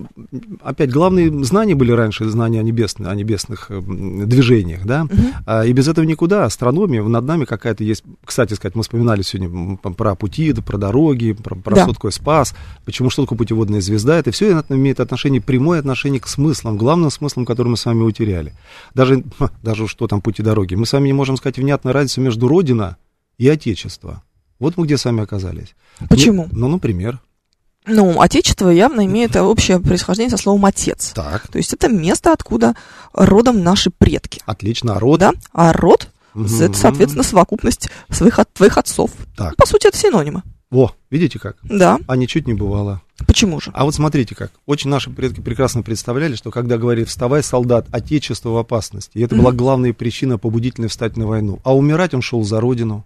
[SPEAKER 2] опять, главные знания были раньше, знания о, небесных, о небесных м, движениях, да, А, и без этого никуда. Астрономия, над нами какая-то есть, кстати сказать, мы вспоминали сегодня про пути, про дороги, про, про
[SPEAKER 1] Да.
[SPEAKER 2] что такое спас, почему что такое путеводная звезда, это все имеет отношение, прямое отношение к смыслам, главным смыслам, которые мы с вами утеряли. Даже, даже что там пути дороги. Мы с вами не можем сказать внятно разницу между Родина и Отечество. Вот мы где с вами оказались.
[SPEAKER 1] Почему?
[SPEAKER 2] Ну, ну, например.
[SPEAKER 1] Ну, отечество явно имеет общее происхождение со словом «отец».
[SPEAKER 2] Так,
[SPEAKER 1] То есть это место, откуда родом наши предки.
[SPEAKER 2] отлично. А род?
[SPEAKER 1] Да? А род
[SPEAKER 2] Мгм.
[SPEAKER 1] это, соответственно, совокупность своих, от- твоих отцов.
[SPEAKER 2] Так.
[SPEAKER 1] Ну, по сути, это синонимы.
[SPEAKER 2] Во, видите как?
[SPEAKER 1] Да.
[SPEAKER 2] А ничуть не бывало.
[SPEAKER 1] Почему же?
[SPEAKER 2] А вот смотрите как. Очень наши предки прекрасно представляли, что когда говорили «вставай, солдат, отечество в опасности», и это была главная причина побудительная встать на войну. А умирать он шел за родину.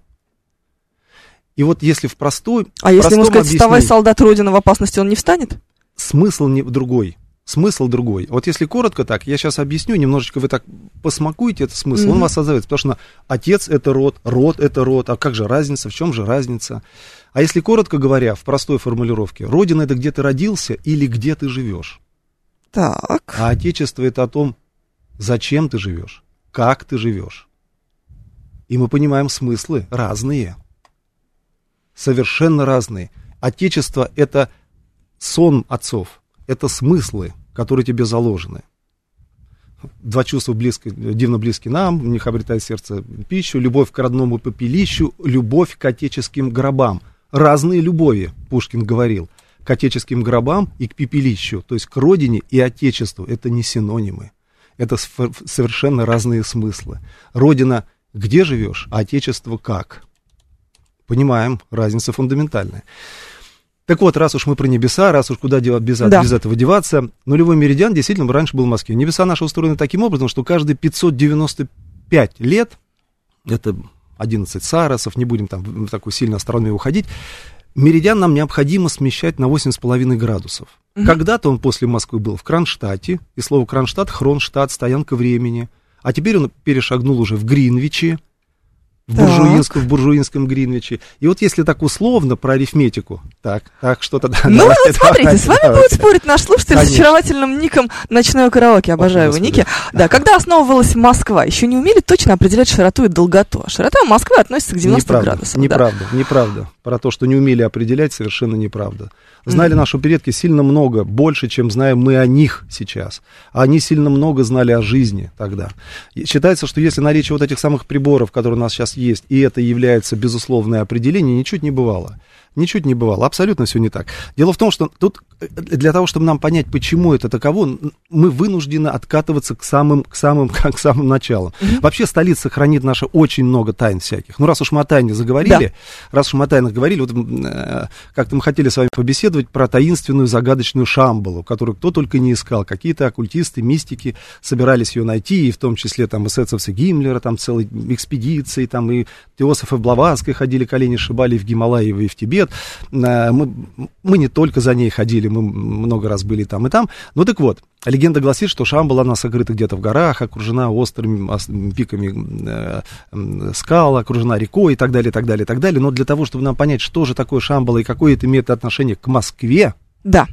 [SPEAKER 2] И вот если в простой,
[SPEAKER 1] А если ему сказать, вставай, солдат, родина в опасности, он не встанет?
[SPEAKER 2] смысл не другой. Смысл другой. Вот если коротко так, я сейчас объясню, немножечко вы так посмакуете этот смысл, он
[SPEAKER 1] Мгм.
[SPEAKER 2] вас отзовется, потому что отец это род, род это род, а как же разница, в чем же разница? А если коротко говоря, в простой формулировке, родина это где ты родился или где ты живешь,
[SPEAKER 1] Так.
[SPEAKER 2] а отечество это о том, зачем ты живешь, как ты живешь. И мы понимаем смыслы разные, совершенно разные. Отечество это сон отцов, это смыслы, которые тебе заложены. Два чувства близко, дивно близки нам, в них обретает сердце пищу, любовь к родному попелищу, любовь к отеческим гробам. Разные любови, Пушкин говорил, к отеческим гробам и к пепелищу, то есть к родине и отечеству. Это не синонимы, это совершенно разные смыслы. Родина где живешь, а отечество как? Понимаем, разница фундаментальная. Так вот, раз уж мы про небеса, раз уж куда девать, без,
[SPEAKER 1] Да.
[SPEAKER 2] без этого деваться, нулевой меридиан действительно раньше был в Москве. Небеса наши устроены таким образом, что каждые 595 лет, это 11 сарасов, не будем там в такую сильно астрономию уходить, меридиан нам необходимо смещать на 8,5 градусов. Когда-то он после Москвы был в Кронштадте, и слово Кронштадт, Хронштадт, стоянка времени. А теперь он перешагнул уже в Гринвиче, в, буржуинском, в буржуинском Гринвиче. И вот если так условно про арифметику, так, так, что-то... да,
[SPEAKER 1] Ну,
[SPEAKER 2] давайте,
[SPEAKER 1] вот смотрите,
[SPEAKER 2] давайте,
[SPEAKER 1] с вами
[SPEAKER 2] давайте.
[SPEAKER 1] будет спорить наш слушатель с
[SPEAKER 2] Конечно.
[SPEAKER 1] очаровательным ником «Ночное караоке». Обожаю его ники. Да, когда основывалась Москва, еще не умели точно определять широту и долготу. А широта Москвы относится к 90
[SPEAKER 2] неправда,
[SPEAKER 1] градусам. да.
[SPEAKER 2] Неправда, неправда. Про то, что не умели определять, совершенно неправда. Знали наши предки сильно много, больше, чем знаем мы о них сейчас. Они сильно много знали о жизни тогда. И считается, что если наличие вот этих самых приборов, которые у нас сейчас есть, и это является безусловное определение, ничуть не бывало. Ничуть не бывало, абсолютно все не так. Дело в том, что тут э, для того, чтобы нам понять, почему это таково, мы вынуждены откатываться к самым, к самым, к самым началам. Вообще столица хранит наше очень много тайн всяких. Ну, раз уж мы о тайне заговорили, раз уж мы о тайнах говорили, вот э, как-то мы хотели с вами побеседовать про таинственную загадочную Шамбалу, которую кто только не искал. Какие-то оккультисты, мистики собирались ее найти, и в том числе там эсэсовцы Гиммлера, там целые экспедиции, там и Теософы Блаватской ходили, колени шибали в Гималаево, и в Тибет. Э, Мы, мы не только за ней ходили, мы много раз были там и там. Ну так вот, легенда гласит, что Шамбала, она сокрыта где-то в горах, окружена острыми ос- пиками э, скал, окружена рекой и так далее, и так далее, и так далее. Но для того, чтобы нам понять, что же такое Шамбала и какое это имеет отношение к Москве,
[SPEAKER 1] Да.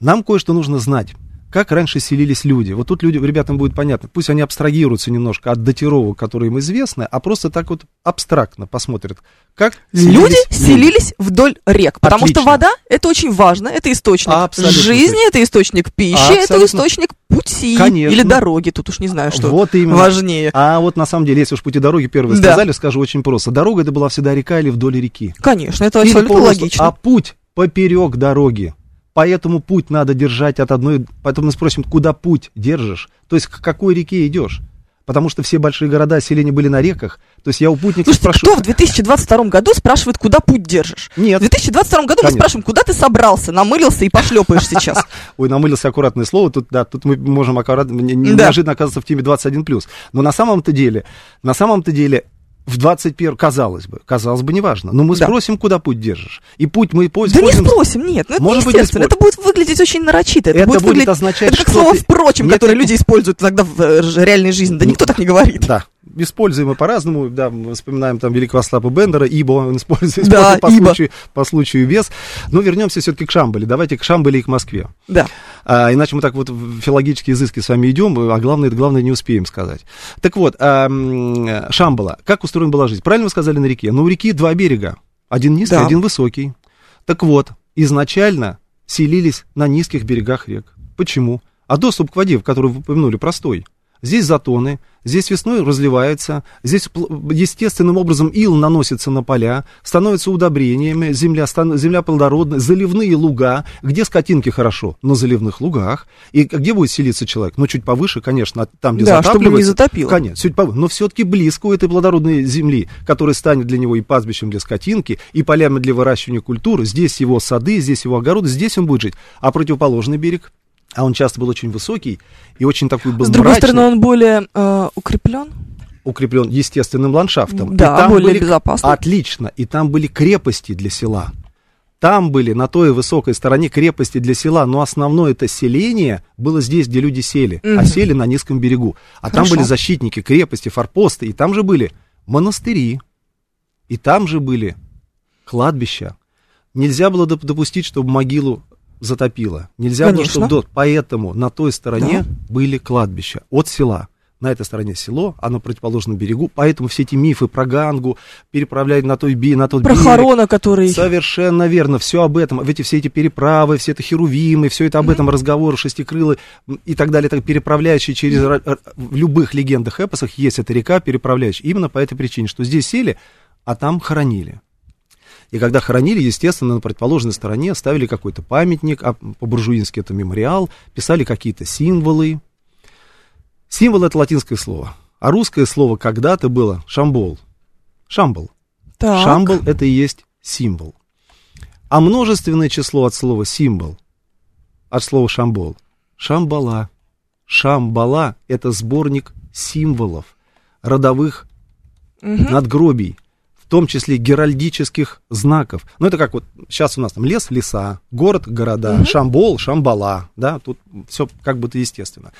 [SPEAKER 2] нам кое-что нужно знать. Как раньше селились люди. Вот тут люди, ребятам будет понятно. Пусть они абстрагируются немножко от датировок, которые им известны, а просто так вот абстрактно посмотрят, как
[SPEAKER 1] Люди селились вдоль рек, потому
[SPEAKER 2] Отлично.
[SPEAKER 1] что вода это очень важно, это источник
[SPEAKER 2] Абсолютно
[SPEAKER 1] жизни,
[SPEAKER 2] точно.
[SPEAKER 1] это источник пищи, это
[SPEAKER 2] Абсолютно.
[SPEAKER 1] источник пути
[SPEAKER 2] Конечно.
[SPEAKER 1] или дороги. Тут уж не знаю, что
[SPEAKER 2] Вот именно.
[SPEAKER 1] важнее.
[SPEAKER 2] А вот на самом деле, если уж пути дороги первые
[SPEAKER 1] Да.
[SPEAKER 2] сказали, скажу очень просто. Дорога это была всегда река или вдоль реки.
[SPEAKER 1] Конечно, это
[SPEAKER 2] Или
[SPEAKER 1] абсолютно логично.
[SPEAKER 2] А путь поперек дороги. Поэтому путь надо держать от одной... Поэтому мы спросим, куда путь держишь? То есть к какой реке идешь? Потому что все большие города, селения были на реках. То есть я у путника
[SPEAKER 1] Слушайте,
[SPEAKER 2] спрошу...
[SPEAKER 1] кто в 2022 году спрашивает, куда путь держишь?
[SPEAKER 2] Нет.
[SPEAKER 1] В 2022 году мы
[SPEAKER 2] Конечно.
[SPEAKER 1] спрашиваем, куда ты собрался, намылился и пошлепаешь сейчас.
[SPEAKER 2] Ой, намылился аккуратное слово. Тут, да, тут мы можем аккуратно, не- не-
[SPEAKER 1] Да.
[SPEAKER 2] неожиданно оказаться в теме 21+. Но на самом-то деле, на самом-то деле, в 21 казалось бы, казалось бы, неважно. Но мы
[SPEAKER 1] Да.
[SPEAKER 2] спросим, куда путь держишь. И путь мы
[SPEAKER 1] Да не
[SPEAKER 2] используем...
[SPEAKER 1] спросим, нет, ну это
[SPEAKER 2] Может быть,
[SPEAKER 1] естественно. Это будет выглядеть очень нарочито. Это,
[SPEAKER 2] Это
[SPEAKER 1] будет, выглядеть...
[SPEAKER 2] означать,
[SPEAKER 1] это как
[SPEAKER 2] что
[SPEAKER 1] слово
[SPEAKER 2] ты-
[SPEAKER 1] «впрочем»,
[SPEAKER 2] Нет,
[SPEAKER 1] которое
[SPEAKER 2] это-
[SPEAKER 1] люди используют иногда в э, реальной жизни. Да никто так не говорит.
[SPEAKER 2] Да, используем по-разному, да, мы вспоминаем там великого Остапа Бендера, ибо он использует
[SPEAKER 1] Да,
[SPEAKER 2] по,
[SPEAKER 1] ибо.
[SPEAKER 2] случаю, по случаю вес. Но вернемся все-таки к Шамбале. Давайте к Шамбале и к Москве.
[SPEAKER 1] Да.
[SPEAKER 2] А, иначе мы так вот в филологические изыски с вами идем, а главное, главное не успеем сказать. Так вот, а, Шамбала. Как устроена была жизнь? Правильно вы сказали на реке? Ну, у реки два берега. Один низкий,
[SPEAKER 1] Да.
[SPEAKER 2] один высокий. Так вот, изначально селились на низких берегах рек. Почему? А доступ к воде, в которую вы упомянули, простой. Здесь затоны, здесь весной разливается, здесь естественным образом ил наносится на поля, становятся удобрениями, земля, земля плодородная, заливные луга, где скотинки хорошо, на заливных лугах. И где будет селиться человек? Ну, чуть повыше, конечно, там, где
[SPEAKER 1] Да, чтобы не затопило.
[SPEAKER 2] Конечно, чуть повыше, но все-таки близко у этой плодородной земли, которая станет для него и пастбищем для скотинки, и полями для выращивания культуры. Здесь его сады, здесь его огороды, здесь он будет жить. А противоположный берег, а он часто был очень высокий и очень такой был
[SPEAKER 1] С другой
[SPEAKER 2] мрачный,
[SPEAKER 1] стороны, он более э, укреплен.
[SPEAKER 2] укреплен естественным ландшафтом.
[SPEAKER 1] Да,
[SPEAKER 2] и там
[SPEAKER 1] более
[SPEAKER 2] были,
[SPEAKER 1] безопасный.
[SPEAKER 2] Отлично. И там были крепости для села. Там были на той высокой стороне крепости для села, но основное это селение было здесь, где люди сели, а
[SPEAKER 1] Мгм.
[SPEAKER 2] сели на низком берегу. А там
[SPEAKER 1] Хорошо.
[SPEAKER 2] были защитники, крепости, форпосты, и там же были монастыри, и там же были кладбища. Нельзя было доп- допустить, чтобы могилу затопило. Нельзя было,
[SPEAKER 1] Конечно.
[SPEAKER 2] чтобы... до- Поэтому на той стороне были кладбища от села. На этой стороне село, а на противоположном берегу. Поэтому все эти мифы про Гангу переправляли на, той, би- на тот
[SPEAKER 1] Про
[SPEAKER 2] берег.
[SPEAKER 1] Харона, который...
[SPEAKER 2] Совершенно верно, все об этом, эти, все эти переправы, все это херувимы, все это об этом разговоры, шестикрылы и так далее, так, переправляющие через, ра- в любых легендах, эпосах есть эта река, переправляющая, именно по этой причине, что здесь сели, а там хоронили. И когда хоронили, естественно, на противоположной стороне ставили какой-то памятник, а по-буржуински это мемориал, писали какие-то символы. Символ это латинское слово, а русское слово когда-то было шамбол. Шамбол.
[SPEAKER 1] Так.
[SPEAKER 2] Шамбал это и есть символ. А множественное число от слова символ, от слова шамбол, шамбала. Шамбала это сборник символов, родовых
[SPEAKER 1] Мгм.
[SPEAKER 2] надгробий, том числе геральдических знаков. Ну, это как вот сейчас у нас там лес, леса, город, города, Шамбол, Шамбала, да, тут все как будто естественно.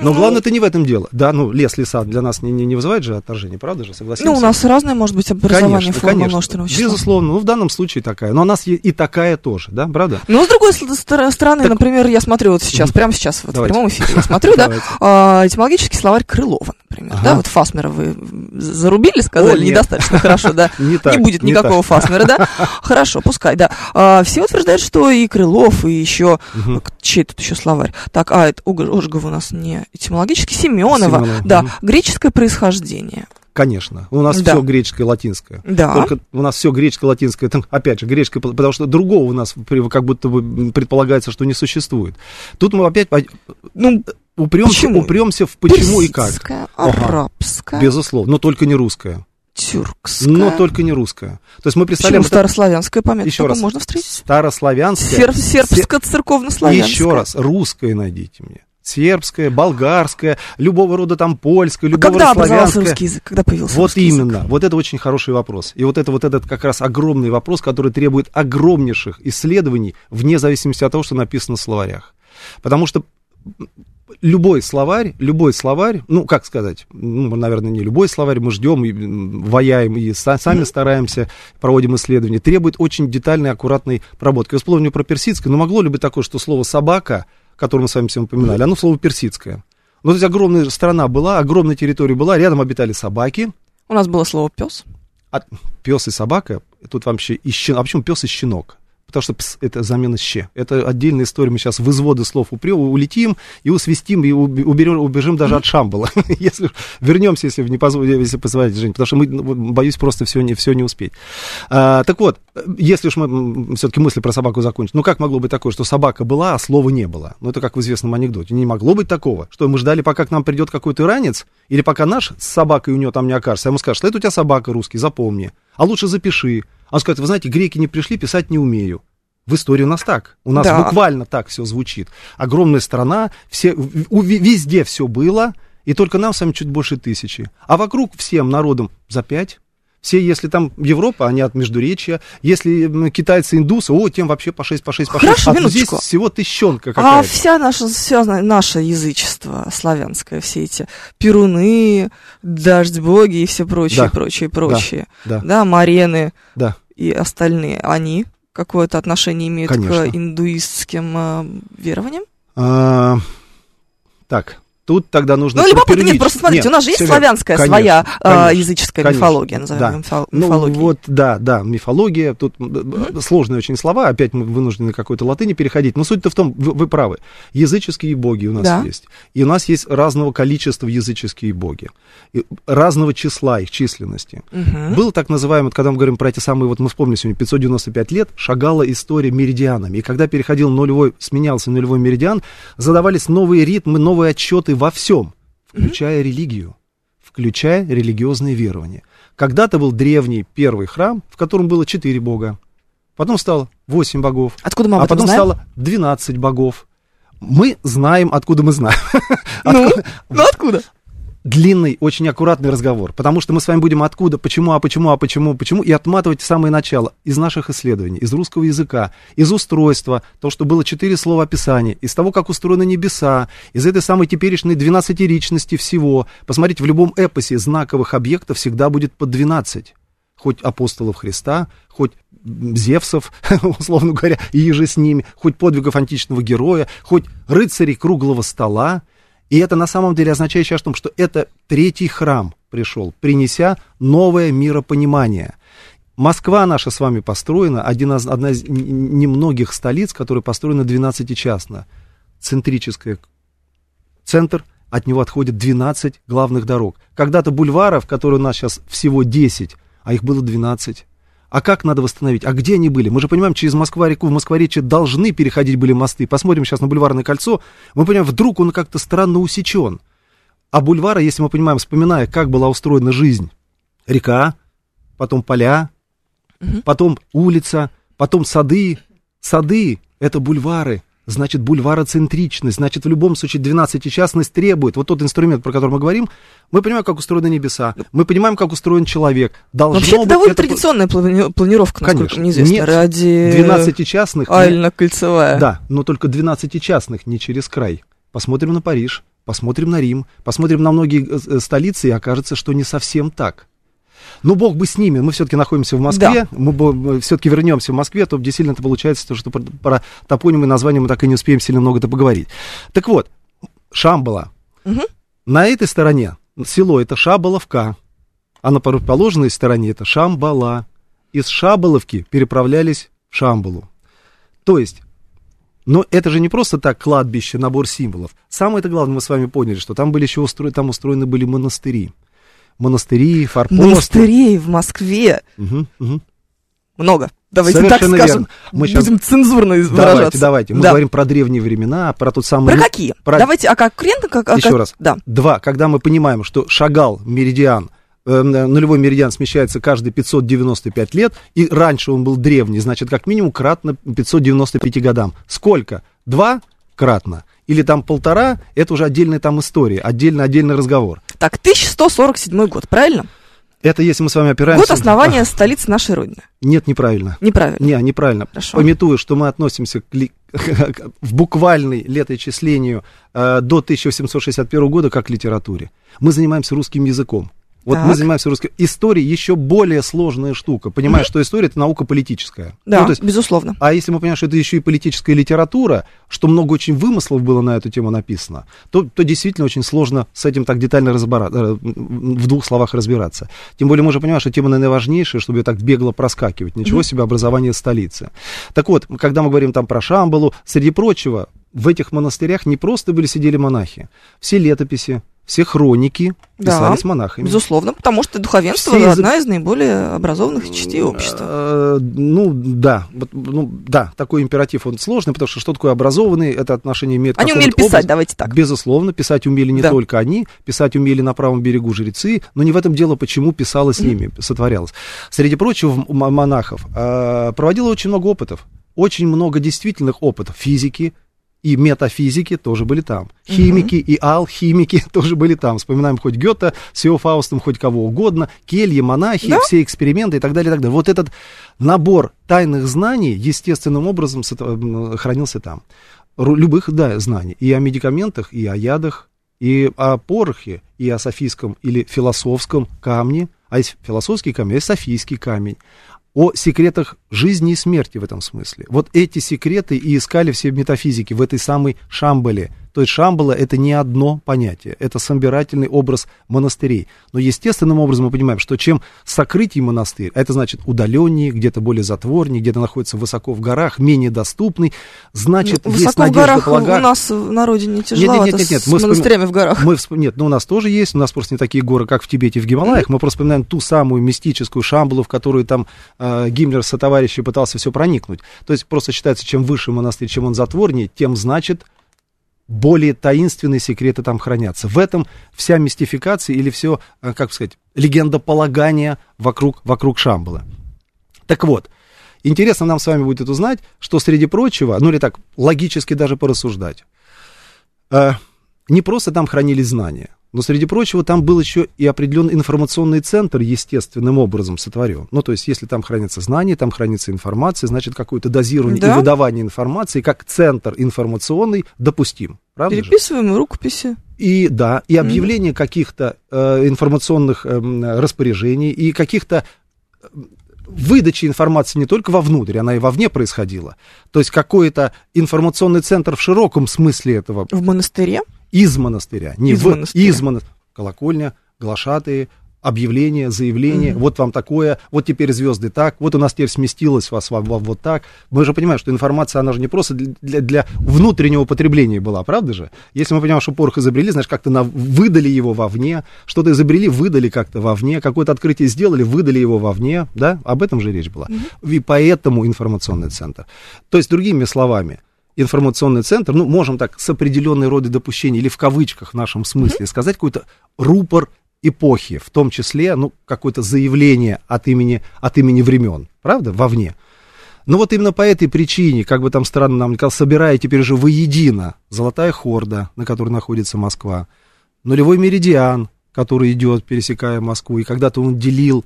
[SPEAKER 2] Но
[SPEAKER 1] Ну.
[SPEAKER 2] главное, это не в этом дело. Да, ну, лес, леса для нас не, не, не вызывает же отторжения, правда же, согласимся?
[SPEAKER 1] Ну, у нас разное может быть образование
[SPEAKER 2] Конечно,
[SPEAKER 1] формы
[SPEAKER 2] конечно.
[SPEAKER 1] множественного числа.
[SPEAKER 2] Безусловно, ну в данном случае такая. Но у нас и такая тоже, да, правда?
[SPEAKER 1] Ну, с другой стороны,
[SPEAKER 2] Так-
[SPEAKER 1] например, я смотрю вот сейчас, прямо сейчас, вот
[SPEAKER 2] Давайте.
[SPEAKER 1] в прямом эфире, я смотрю, да, а, этимологический словарь Крылова, например, да, вот Фасмера вы зарубили, сказали, недостаточно хорошо, да,
[SPEAKER 2] Не так,
[SPEAKER 1] не будет
[SPEAKER 2] не
[SPEAKER 1] никакого Фасмера, да, хорошо, пускай, да. А, Все утверждают, что и Крылов, и еще,
[SPEAKER 2] Мгм.
[SPEAKER 1] чей тут еще словарь, так, а, это Ожегов у нас не этимологический, Семенова,
[SPEAKER 2] Семенова,
[SPEAKER 1] да,
[SPEAKER 2] мгм.
[SPEAKER 1] греческое происхождение,
[SPEAKER 2] Конечно. У нас
[SPEAKER 1] Да.
[SPEAKER 2] все греческое, латинское.
[SPEAKER 1] да,
[SPEAKER 2] Только у нас все греческое, латинское, там, опять же, греческое, потому что другого у нас как будто бы предполагается, что не существует. Тут мы опять по-
[SPEAKER 1] ну,
[SPEAKER 2] упремся,
[SPEAKER 1] Почему?
[SPEAKER 2] упремся в почему и как.
[SPEAKER 1] персидское,
[SPEAKER 2] Ага. Безусловно, но только не русское.
[SPEAKER 1] Тюркское.
[SPEAKER 2] Но только не русское. То есть мы
[SPEAKER 1] Почему
[SPEAKER 2] представляем... это
[SPEAKER 1] старославянская пометка
[SPEAKER 2] Еще раз.
[SPEAKER 1] можно встретить?
[SPEAKER 2] Старославянское.
[SPEAKER 1] Серб, сербско-церковно-славянское.
[SPEAKER 2] Еще раз, русское найдите мне. Сербское, болгарское, любого рода там польское,
[SPEAKER 1] А
[SPEAKER 2] любого
[SPEAKER 1] когда
[SPEAKER 2] рода
[SPEAKER 1] образовался русский язык? Когда появился
[SPEAKER 2] Вот
[SPEAKER 1] русский язык?
[SPEAKER 2] именно, вот это очень хороший вопрос. И вот это вот этот как раз огромный вопрос, который требует огромнейших исследований, вне зависимости от того, что написано в словарях. Потому что любой словарь, любой словарь, ну, как сказать, ну, наверное, не любой словарь, мы ждем, и, ваяем, и са- сами стараемся, проводим исследования, требует очень детальной, аккуратной проработки. Я вспомню про персидское, но могло ли быть такое, что слово «собака» которое мы с вами всем упоминали, оно слово персидское. Ну, то есть огромная страна была, огромная территория была, рядом обитали собаки,
[SPEAKER 1] У нас было слово пес.
[SPEAKER 2] а пес и собака, тут вообще и щенок, а почему пес и щенок? Потому что пс это замена ще. Это отдельная история. Мы сейчас в изводы слов упрем, улетим и усвистим, и уберем, убежим даже от Шамбала. если вернемся, если не позволите, если позволите, Жень, потому что мы, ну, боюсь, просто все не, все не успеть. А, так вот, если уж мы все-таки мысли про собаку закончим, ну как могло быть такое, что собака была, а слова не было? Ну это как в известном анекдоте. Не могло быть такого, что мы ждали, пока к нам придет какой-то иранец, или пока наш с собакой у него там не окажется, а ему скажет, что это у тебя собака русский, запомни, а лучше запиши. А он скажет, вы знаете, греки не пришли, писать не умею. В истории у нас так. У нас
[SPEAKER 1] Да.
[SPEAKER 2] буквально так все звучит. Огромная страна, все, у- везде все было, и только нам с вами чуть больше тысячи. А вокруг всем народам за пять. Все, если там Европа, они от Междуречья. Если китайцы, индусы, о, тем вообще по 6, по 6, по 6.
[SPEAKER 1] Хорошо,
[SPEAKER 2] а тут здесь
[SPEAKER 1] минуточку.
[SPEAKER 2] всего тысячонка
[SPEAKER 1] А
[SPEAKER 2] какая-то.
[SPEAKER 1] вся наша, все наше язычество славянское, все эти перуны, дождь боги и все прочее,
[SPEAKER 2] Да.
[SPEAKER 1] прочее, прочее.
[SPEAKER 2] Да,
[SPEAKER 1] Да, марены
[SPEAKER 2] да.
[SPEAKER 1] И остальные, они какое-то отношение имеют
[SPEAKER 2] Конечно.
[SPEAKER 1] к индуистским э, верованиям?
[SPEAKER 2] А, так, тут тогда нужно...
[SPEAKER 1] Ну, любопытно, нет, просто смотрите,
[SPEAKER 2] Нет,
[SPEAKER 1] у нас же есть славянская
[SPEAKER 2] Конечно,
[SPEAKER 1] своя э,
[SPEAKER 2] конечно,
[SPEAKER 1] языческая
[SPEAKER 2] конечно,
[SPEAKER 1] мифология, назовем
[SPEAKER 2] да. Ну,
[SPEAKER 1] мифологией.
[SPEAKER 2] вот, да, да, мифология, тут м, сложные очень слова, опять мы вынуждены какой-то латыни переходить, но суть-то в том, вы, вы правы, языческие боги у нас
[SPEAKER 1] Да.
[SPEAKER 2] есть, и у нас есть разного количества языческие боги, и разного числа их численности.
[SPEAKER 1] Мгм.
[SPEAKER 2] Был так называемый, вот когда мы говорим про эти самые, вот мы вспомнили сегодня, 595 лет, шагала история меридианами. И когда переходил нулевой, сменялся нулевой меридиан, задавались новые ритмы, новые отчеты во всем, включая религию, включая религиозные верования. Когда-то был древний первый храм, в котором было четыре бога. Потом стало 8 богов.
[SPEAKER 1] Откуда мы об
[SPEAKER 2] а потом
[SPEAKER 1] знаем?
[SPEAKER 2] стало 12 богов. Мы знаем, откуда мы знаем.
[SPEAKER 1] Ну,
[SPEAKER 2] Откуда-
[SPEAKER 1] ну откуда?
[SPEAKER 2] Длинный, очень аккуратный разговор, потому что мы с вами будем откуда, почему, а почему, а почему, почему, и отматывать самое начало из наших исследований, из русского языка, из устройства, то, что было четыре слова описания, из того, как устроены небеса, из этой самой теперешней двенадцатиричности всего. Посмотрите, в любом эпосе знаковых объектов всегда будет по 12 хоть апостолов Христа, хоть Зевсов, условно говоря, и еже с ними, хоть подвигов античного героя, хоть рыцарей круглого стола. И это на самом деле означает сейчас, том, что это третий храм пришел, принеся новое миропонимание. Москва наша с вами построена, один одна из немногих столиц, которая построена 12-частно. Центрическая центр, от него отходит 12 главных дорог. Когда-то бульваров, которые у нас сейчас всего 10, а их было 12. А как надо восстановить? А где они были? Мы же понимаем, через Москва-реку в Москворечье должны переходить были мосты. Посмотрим сейчас на бульварное кольцо. Мы понимаем, вдруг он как-то странно усечен. А бульвара, если мы понимаем, вспоминая, как была устроена жизнь, река, потом поля, потом улица, потом сады. Сады — это бульвары. Значит, бульвароцентричность. Значит, в любом случае 12-частность требует. Вот тот инструмент, про который мы говорим, мы понимаем, как устроены небеса, мы понимаем, как устроен человек. Должно
[SPEAKER 1] Вообще, это довольно
[SPEAKER 2] это-
[SPEAKER 1] традиционная плани- планировка, насколько
[SPEAKER 2] Конечно.
[SPEAKER 1] мне известно.
[SPEAKER 2] Нет,
[SPEAKER 1] Ради
[SPEAKER 2] 12-частных.
[SPEAKER 1] Ально-кольцевая.
[SPEAKER 2] Да, но только 12-частных, не через край. Посмотрим на Париж, посмотрим на Рим, посмотрим на многие э, э, столицы, и окажется, что не совсем так. Ну, бог бы с ними, мы все-таки находимся в Москве, мы, все-таки вернемся в Москве, то действительно это получается, то, что про, про топонимы и названия мы так и не успеем сильно много-то поговорить. Так вот, Шамбала.
[SPEAKER 1] Мгм.
[SPEAKER 2] На этой стороне село это Шабаловка, а на противоположной стороне это Шамбала. Из Шабаловки переправлялись в Шамбалу. То есть, но это же не просто так кладбище, набор символов. Самое это главное, мы с вами поняли, что там были еще устроены, там устроены были монастыри. Монастыри, форпосты.
[SPEAKER 1] Монастырей в Москве
[SPEAKER 2] Мгм, мгм.
[SPEAKER 1] много. Давайте
[SPEAKER 2] Совершенно
[SPEAKER 1] так скажем.
[SPEAKER 2] верно. Мы щас-
[SPEAKER 1] Будем цензурно
[SPEAKER 2] Давайте,
[SPEAKER 1] выражаться.
[SPEAKER 2] давайте. Мы
[SPEAKER 1] Да.
[SPEAKER 2] говорим про древние времена, про тот самый...
[SPEAKER 1] Про какие?
[SPEAKER 2] про-
[SPEAKER 1] Давайте, а конкретно как... а
[SPEAKER 2] Еще
[SPEAKER 1] как-
[SPEAKER 2] раз.
[SPEAKER 1] Да.
[SPEAKER 2] Два, когда мы понимаем, что шагал меридиан, э, нулевой меридиан смещается каждые 595 лет, и раньше он был древний, значит, как минимум кратно 595 годам. Сколько? Два кратно. Или там полтора, это уже отдельная там история, отдельно-отдельный разговор.
[SPEAKER 1] Так, 1147 год, правильно?
[SPEAKER 2] Это если мы с вами опираемся...
[SPEAKER 1] Год основания столицы нашей Родины.
[SPEAKER 2] А, нет, неправильно.
[SPEAKER 1] Неправильно.
[SPEAKER 2] Не, неправильно.
[SPEAKER 1] Хорошо.
[SPEAKER 2] Пометуя, что мы относимся к ли- в буквальной летоисчислению э, до 1861 года как к литературе. Мы занимаемся русским языком. Вот
[SPEAKER 1] Так.
[SPEAKER 2] мы занимаемся русской историей, еще более сложная штука. Понимаешь, что история это наука политическая.
[SPEAKER 1] Да,
[SPEAKER 2] Ну, есть,
[SPEAKER 1] безусловно.
[SPEAKER 2] а если мы понимаем, что это еще и политическая литература, что много очень вымыслов было на эту тему написано, то, то действительно очень сложно с этим так детально разбираться, в двух словах разбираться. Тем более мы уже понимаем, что тема, наверное, важнейшая, чтобы ее так бегло проскакивать. Ничего себе образование столицы. Так вот, когда мы говорим там про Шамбалу, среди прочего, в этих монастырях не просто были сидели монахи. Все летописи, все хроники
[SPEAKER 1] Да,
[SPEAKER 2] писались монахами.
[SPEAKER 1] Безусловно, потому что духовенство
[SPEAKER 2] Все
[SPEAKER 1] одна из наиболее образованных частей общества.
[SPEAKER 2] Э, Ну, да, ну, да, такой императив, он сложный, потому что что такое образованный, это отношение имеет
[SPEAKER 1] Они умели писать,
[SPEAKER 2] образу.
[SPEAKER 1] давайте так.
[SPEAKER 2] Безусловно, писать умели не
[SPEAKER 1] Да.
[SPEAKER 2] только они, писать умели на правом берегу жрецы, но не в этом дело, почему писалось с ними, сотворялось. Среди прочего, монахов э, проводило очень много опытов, очень много действительных опытов физики, и метафизики тоже были там. Химики и алхимики тоже были там. Вспоминаем хоть Гёте с его Фаустом, хоть кого угодно. Кельи, монахи,
[SPEAKER 1] Да?
[SPEAKER 2] все эксперименты и так далее, и так далее. Вот этот набор тайных знаний естественным образом хранился там. Любых, да, знаний. И о медикаментах, и о ядах, и о порохе, и о софийском или философском камне. А есть философский камень, а есть софийский камень о секретах жизни и смерти в этом смысле. Вот эти секреты и искали все метафизики в этой самой Шамбале. То есть Шамбала это не одно понятие, это собирательный образ монастырей. Но естественным образом мы понимаем, что чем сокрытий монастырь, а это значит удаленнее, где-то более затворнее, где-то находится высоко в горах, менее доступный, значит,
[SPEAKER 1] Ну,
[SPEAKER 2] есть надежда
[SPEAKER 1] горах
[SPEAKER 2] полагать-
[SPEAKER 1] у нас на родине
[SPEAKER 2] нет,
[SPEAKER 1] тяжеловато
[SPEAKER 2] нет, нет, нет,
[SPEAKER 1] с
[SPEAKER 2] мы вспоми-
[SPEAKER 1] монастырями в горах.
[SPEAKER 2] Мы всп- Нет, ну у нас тоже есть, у нас просто не такие горы, как в Тибете и в Гималаях. Мы просто вспоминаем ту самую мистическую Шамбалу, в которую там э, Гиммлер со товарищи пытался все проникнуть. То есть просто считается, чем выше монастырь, чем он затворнее, тем значит более таинственные секреты там хранятся. В этом вся мистификация или все, э, как сказать, легендополагание вокруг, вокруг Шамбалы. Так вот, интересно нам с вами будет узнать, что среди прочего, ну или так, логически даже порассуждать, э, не просто там хранились знания, но среди прочего там был еще и определенный информационный центр естественным образом сотворен. Ну, то есть, если там хранятся знания, там хранится информация, значит, какое-то дозирование
[SPEAKER 1] Да.
[SPEAKER 2] и выдавание информации как центр информационный допустим. Правда же?
[SPEAKER 1] Переписываем рукописи.
[SPEAKER 2] И да, и объявление каких-то э, информационных эм, распоряжений и каких-то э, выдачи информации не только вовнутрь, она и вовне происходила. То есть какой-то информационный центр в широком смысле этого
[SPEAKER 1] В монастыре.
[SPEAKER 2] Из монастыря, не
[SPEAKER 1] Из
[SPEAKER 2] в,
[SPEAKER 1] монастыря.
[SPEAKER 2] из монастыря. Колокольня, глашатые, объявление, заявление,
[SPEAKER 1] Мгм.
[SPEAKER 2] вот вам такое, вот теперь звезды так, вот у нас теперь сместилось вас во- во- вот так. Мы же понимаем, что информация, она же не просто для, для- для внутреннего потребления была, правда же? Если мы понимаем, что порох изобрели, значит, как-то на- выдали его вовне, что-то изобрели, выдали как-то вовне, какое-то открытие сделали, выдали его вовне, да? Об этом же речь была. И поэтому информационный центр. То есть, другими словами, информационный центр, ну, можем так, с определенной роды допущений, или в кавычках в нашем смысле, сказать какой-то рупор эпохи, в том числе, ну, какое-то заявление от имени, от имени времен, правда, вовне. Но вот именно по этой причине, как бы там странно нам ни казалось, собирая теперь же воедино Золотая Хорда, на которой находится Москва, нулевой меридиан, который идет, пересекая Москву, и когда-то он делил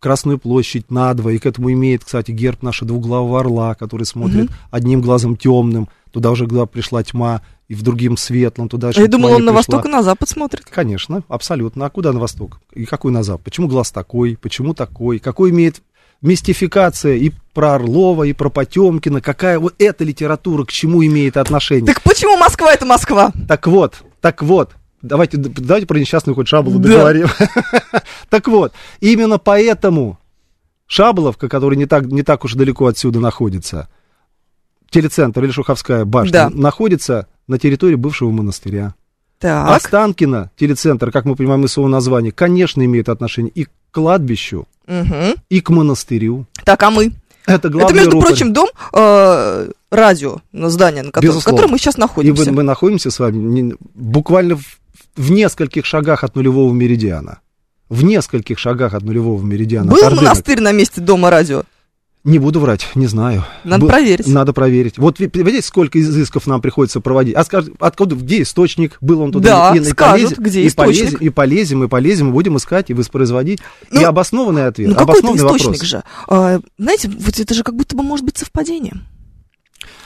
[SPEAKER 2] Красную площадь на два, и к этому имеет, кстати, герб нашего двуглавого орла, который смотрит одним глазом темным, туда уже когда пришла тьма, и в другим светлом, туда
[SPEAKER 1] А я думала,
[SPEAKER 2] тьма
[SPEAKER 1] он на
[SPEAKER 2] пришла.
[SPEAKER 1] восток и на запад смотрит.
[SPEAKER 2] Конечно, абсолютно. А куда на восток? И какой на запад? Почему глаз такой? Почему такой? Какой имеет мистификация и про Орлова, и про Потемкина? Какая вот эта литература к чему имеет отношение?
[SPEAKER 1] Так почему Москва это Москва?
[SPEAKER 2] Так вот, так вот, давайте, давайте про несчастную хоть Шабалу
[SPEAKER 1] Да.
[SPEAKER 2] договорим. Так вот, именно поэтому Шаболовка, которая не так, не так уж далеко отсюда находится, телецентр или Шуховская башня,
[SPEAKER 1] Да.
[SPEAKER 2] находится на территории бывшего монастыря.
[SPEAKER 1] Так.
[SPEAKER 2] Останкино, телецентр, как мы понимаем из своего названия, конечно, имеет отношение и к кладбищу,
[SPEAKER 1] Мгм.
[SPEAKER 2] и к монастырю.
[SPEAKER 1] Так, а мы?
[SPEAKER 2] Это главный
[SPEAKER 1] это, между
[SPEAKER 2] рупор.
[SPEAKER 1] прочим, дом э, радио, здание, на котором, в котором мы сейчас
[SPEAKER 2] И
[SPEAKER 1] находимся.
[SPEAKER 2] мы, мы находимся с вами не- буквально в, в нескольких шагах от нулевого меридиана. В нескольких шагах от нулевого меридиана.
[SPEAKER 1] Был
[SPEAKER 2] Ордынок.
[SPEAKER 1] монастырь на месте дома радио?
[SPEAKER 2] Не буду врать, не знаю.
[SPEAKER 1] Надо
[SPEAKER 2] Был-
[SPEAKER 1] проверить.
[SPEAKER 2] Надо проверить. Вот ви- видите, сколько изысков нам приходится проводить. А скажи, откуда, где источник? Был он туда?
[SPEAKER 1] Да,
[SPEAKER 2] и, и
[SPEAKER 1] скажут,
[SPEAKER 2] полезем,
[SPEAKER 1] где
[SPEAKER 2] и полезем,
[SPEAKER 1] источник.
[SPEAKER 2] и полезем, и полезем, и будем искать, и воспроизводить.
[SPEAKER 1] Ну,
[SPEAKER 2] и обоснованный ответ,
[SPEAKER 1] Ну,
[SPEAKER 2] обоснованный
[SPEAKER 1] источник
[SPEAKER 2] вопрос.
[SPEAKER 1] же. А, знаете, вот это же как будто бы может быть совпадением.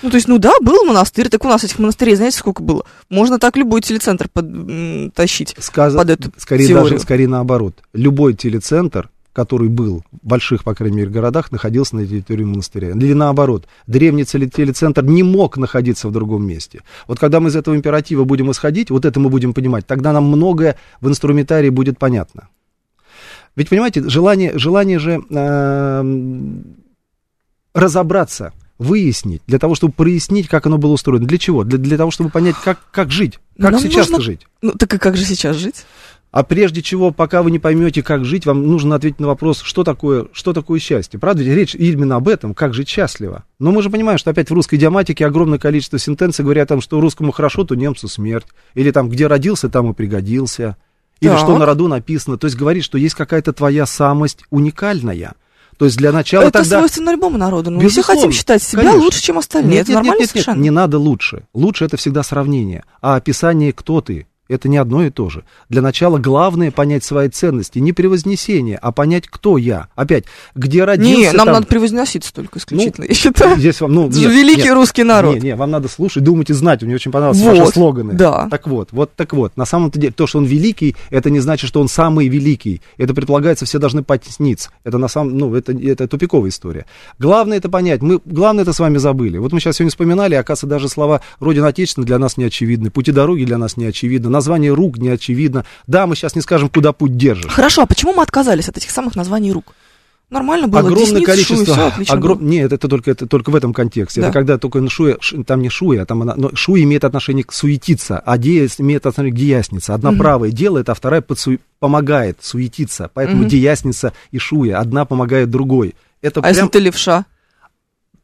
[SPEAKER 1] Ну, то есть, ну да, был монастырь, так у нас этих монастырей, знаете, сколько было? Можно так любой телецентр под, тащить
[SPEAKER 2] Сказ-
[SPEAKER 1] под эту
[SPEAKER 2] скорее
[SPEAKER 1] теорию.
[SPEAKER 2] даже скорее наоборот. Любой телецентр, который был в больших, по крайней мере, городах, находился на территории монастыря. Или наоборот, древний теле- телецентр не мог находиться в другом месте. Вот когда мы из этого императива будем исходить, вот это мы будем понимать, тогда нам многое в инструментарии будет понятно. Ведь, понимаете, желание, желание же эм, разобраться, выяснить, для того, чтобы прояснить, как оно было устроено. Для чего? Для, для того, чтобы понять, как, как жить, как
[SPEAKER 1] Нам
[SPEAKER 2] сейчас
[SPEAKER 1] нужно-
[SPEAKER 2] жить.
[SPEAKER 1] Ну, так и как же сейчас жить?
[SPEAKER 2] А прежде чего, пока вы не поймете, как жить, вам нужно ответить на вопрос, что такое, что такое счастье. Правда, речь именно об этом, как жить счастливо. Но мы же понимаем, что опять в русской идиоматике огромное количество сентенций говорят о том, что русскому хорошо, то немцу смерть. Или там, где родился, там и пригодился. Или
[SPEAKER 1] Так.
[SPEAKER 2] что на роду написано. То есть говорит, что есть какая-то твоя самость уникальная. То есть для начала
[SPEAKER 1] это
[SPEAKER 2] тогда...
[SPEAKER 1] свойственно любому народу. Ну, мы все хотим считать себя
[SPEAKER 2] конечно.
[SPEAKER 1] лучше, чем остальные.
[SPEAKER 2] Нет,
[SPEAKER 1] это
[SPEAKER 2] нет,
[SPEAKER 1] нормально
[SPEAKER 2] нет, нет,
[SPEAKER 1] совершенно.
[SPEAKER 2] не надо лучше. Лучше это всегда сравнение. А описание, кто ты, это не одно и то же. Для начала главное понять свои ценности, не превознесение, а понять, кто я. Опять, где родился.
[SPEAKER 1] Не, нам
[SPEAKER 2] там-
[SPEAKER 1] надо превозноситься только исключительно,
[SPEAKER 2] Ну,
[SPEAKER 1] я считаю.
[SPEAKER 2] Здесь вам, ну, нет,
[SPEAKER 1] великий
[SPEAKER 2] нет.
[SPEAKER 1] русский народ.
[SPEAKER 2] Не, не, вам надо слушать, думать и знать. Мне очень понравились
[SPEAKER 1] Вот,
[SPEAKER 2] ваши слоганы.
[SPEAKER 1] да.
[SPEAKER 2] Так вот, вот так вот. На самом-то деле, то, что он великий, это не значит, что он самый великий. Это предполагается, все должны потесниться. Это на самом, ну, это, это тупиковая история. Главное это понять. Мы, главное это с вами забыли. Вот мы сейчас сегодня вспоминали, оказывается, даже слова Родина Отечественна для нас не очевидны. Пути дороги для нас не очевидны. Название рук не очевидно. Да, мы сейчас не скажем, куда путь держишь.
[SPEAKER 1] Хорошо, а почему мы отказались от этих самых названий рук? Нормально было.
[SPEAKER 2] огромное
[SPEAKER 1] десница,
[SPEAKER 2] количество.
[SPEAKER 1] отлично
[SPEAKER 2] огром-
[SPEAKER 1] было.
[SPEAKER 2] Нет, это только, это только в этом контексте.
[SPEAKER 1] Да.
[SPEAKER 2] Это когда только шуя, ш- там не шуя, а там она, но шуя имеет отношение к суетиться, а дея имеет отношение к деяснице. Одна
[SPEAKER 1] Мгм.
[SPEAKER 2] правая делает, а вторая подсу- помогает суетиться. Поэтому
[SPEAKER 1] Мгм.
[SPEAKER 2] деясница и шуя. Одна помогает другой. Это
[SPEAKER 1] А если
[SPEAKER 2] прям
[SPEAKER 1] ты левша?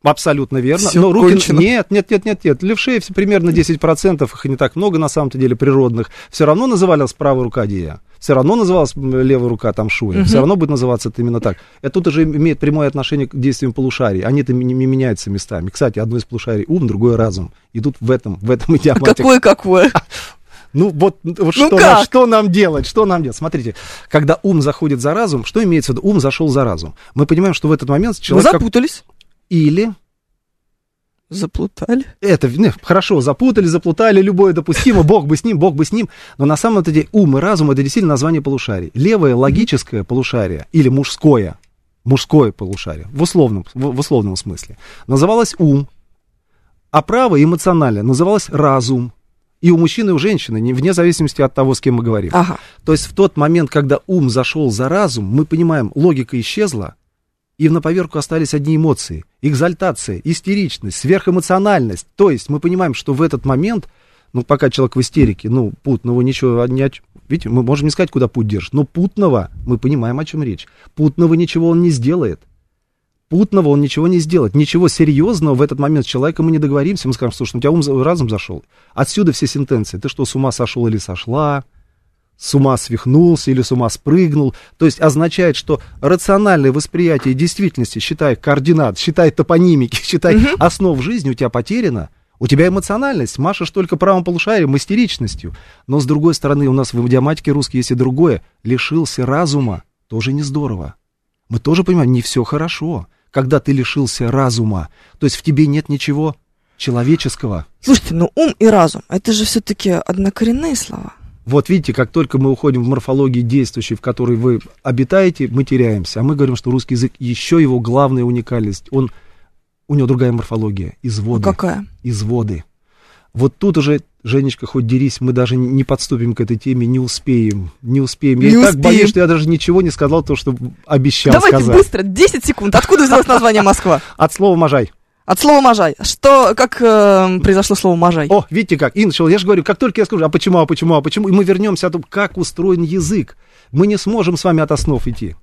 [SPEAKER 2] Абсолютно верно.
[SPEAKER 1] Всё,
[SPEAKER 2] но руки...
[SPEAKER 1] кончено.
[SPEAKER 2] Нет, нет, нет, нет, нет. Левшей все примерно 10%, их не так много на самом-то деле природных. Все равно называлась правая рука дея. Все равно называлась левая рука там шуя.
[SPEAKER 1] Мгм.
[SPEAKER 2] Все равно будет называться это именно так. Это тут уже имеет прямое отношение к действиям полушарий. Они-то не меняются местами. Кстати, одно из полушарий ум, другое разум. И тут в этом, в этом идиоматика.
[SPEAKER 1] Какое-какое?
[SPEAKER 2] Ну вот, вот
[SPEAKER 1] Ну
[SPEAKER 2] что,
[SPEAKER 1] как?
[SPEAKER 2] нам, что нам делать? Что нам делать? Смотрите, когда ум заходит за разум, что имеется в виду? Ум зашел за разум. Мы понимаем, что в этот момент
[SPEAKER 1] Мы
[SPEAKER 2] человек... как-
[SPEAKER 1] запутались.
[SPEAKER 2] Или
[SPEAKER 1] Заплутали.
[SPEAKER 2] это, не, хорошо, запутали, заплутали, любое допустимо, бог бы с ним, бог бы с ним, но на самом-то деле ум и разум это действительно название полушарий. Левое логическое полушарие или мужское, мужское полушарие, в условном, в, в условном смысле, называлось ум, а правое эмоциональное называлось разум. И у мужчины, и у женщины, не- вне зависимости от того, с кем мы говорим.
[SPEAKER 1] Ага.
[SPEAKER 2] То есть в тот момент, когда ум зашел за разум, мы понимаем, логика исчезла, и на поверку остались одни эмоции. Экзальтация, истеричность, сверхэмоциональность. То есть мы понимаем, что в этот момент, ну, пока человек в истерике, ну, путного ничего ч- Видите, мы можем не сказать, куда путь держит, но путного, мы понимаем, о чем речь. Путного ничего он не сделает. Путного он ничего не сделает. Ничего серьезного в этот момент с человеком мы не договоримся. Мы скажем, слушай, ну, у тебя ум, разум зашел. Отсюда все сентенции. Ты что, с ума сошел или сошла? С ума свихнулся или с ума спрыгнул. То есть означает, что рациональное восприятие действительности, считай координат, считай топонимики, считай основ жизни у тебя потеряно. У тебя эмоциональность, машешь только правым полушарием, истеричностью. Но с другой стороны, у нас в идиоматике русской есть и другое. Лишился разума, тоже не здорово. Мы тоже понимаем, не все хорошо, когда ты лишился разума. То есть в тебе нет ничего человеческого.
[SPEAKER 1] Слушайте, ну ум и разум, это же все-таки однокоренные слова.
[SPEAKER 2] Вот видите, как только мы уходим в морфологии действующей, в которой вы обитаете, мы теряемся. А мы говорим, что русский язык еще его главная уникальность. Он, у него другая морфология,
[SPEAKER 1] А
[SPEAKER 2] изводы.
[SPEAKER 1] какая?
[SPEAKER 2] Изводы. Вот тут уже, Женечка, хоть дерись, мы даже не подступим к этой теме, не успеем, не успеем. Я
[SPEAKER 1] Не
[SPEAKER 2] и так
[SPEAKER 1] успеем.
[SPEAKER 2] боюсь, что я даже ничего не сказал, то, что обещал
[SPEAKER 1] Давайте
[SPEAKER 2] сказать.
[SPEAKER 1] быстро, 10 секунд. Откуда взялось название Москва?
[SPEAKER 2] От слова «можай».
[SPEAKER 1] От слова «можай». Что, как э, произошло слово «можай»?
[SPEAKER 2] О, видите как, и начал, я же говорю, как только я скажу, а почему, а почему, а почему, и мы вернемся о том, как устроен язык. Мы не сможем с вами от основ идти.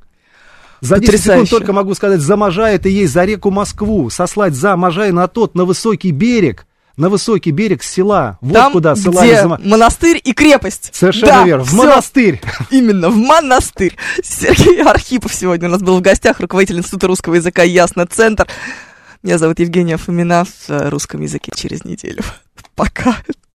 [SPEAKER 2] За 10 секунд
[SPEAKER 1] Потрясающе.
[SPEAKER 2] только могу сказать, за Можай это есть за реку Москву, сослать за Можай на тот, на высокий берег, на высокий берег села, вот
[SPEAKER 1] Там,
[SPEAKER 2] куда ссылались
[SPEAKER 1] где
[SPEAKER 2] за Мо-
[SPEAKER 1] монастырь и крепость.
[SPEAKER 2] Совершенно
[SPEAKER 1] Да,
[SPEAKER 2] верно, в
[SPEAKER 1] всё.
[SPEAKER 2] монастырь.
[SPEAKER 1] Именно, в монастырь. Сергей Архипов сегодня у нас был в гостях, руководитель Института русского языка «Ясно. Центр». Меня зовут Евгения Фомина в русском языке через неделю. Пока.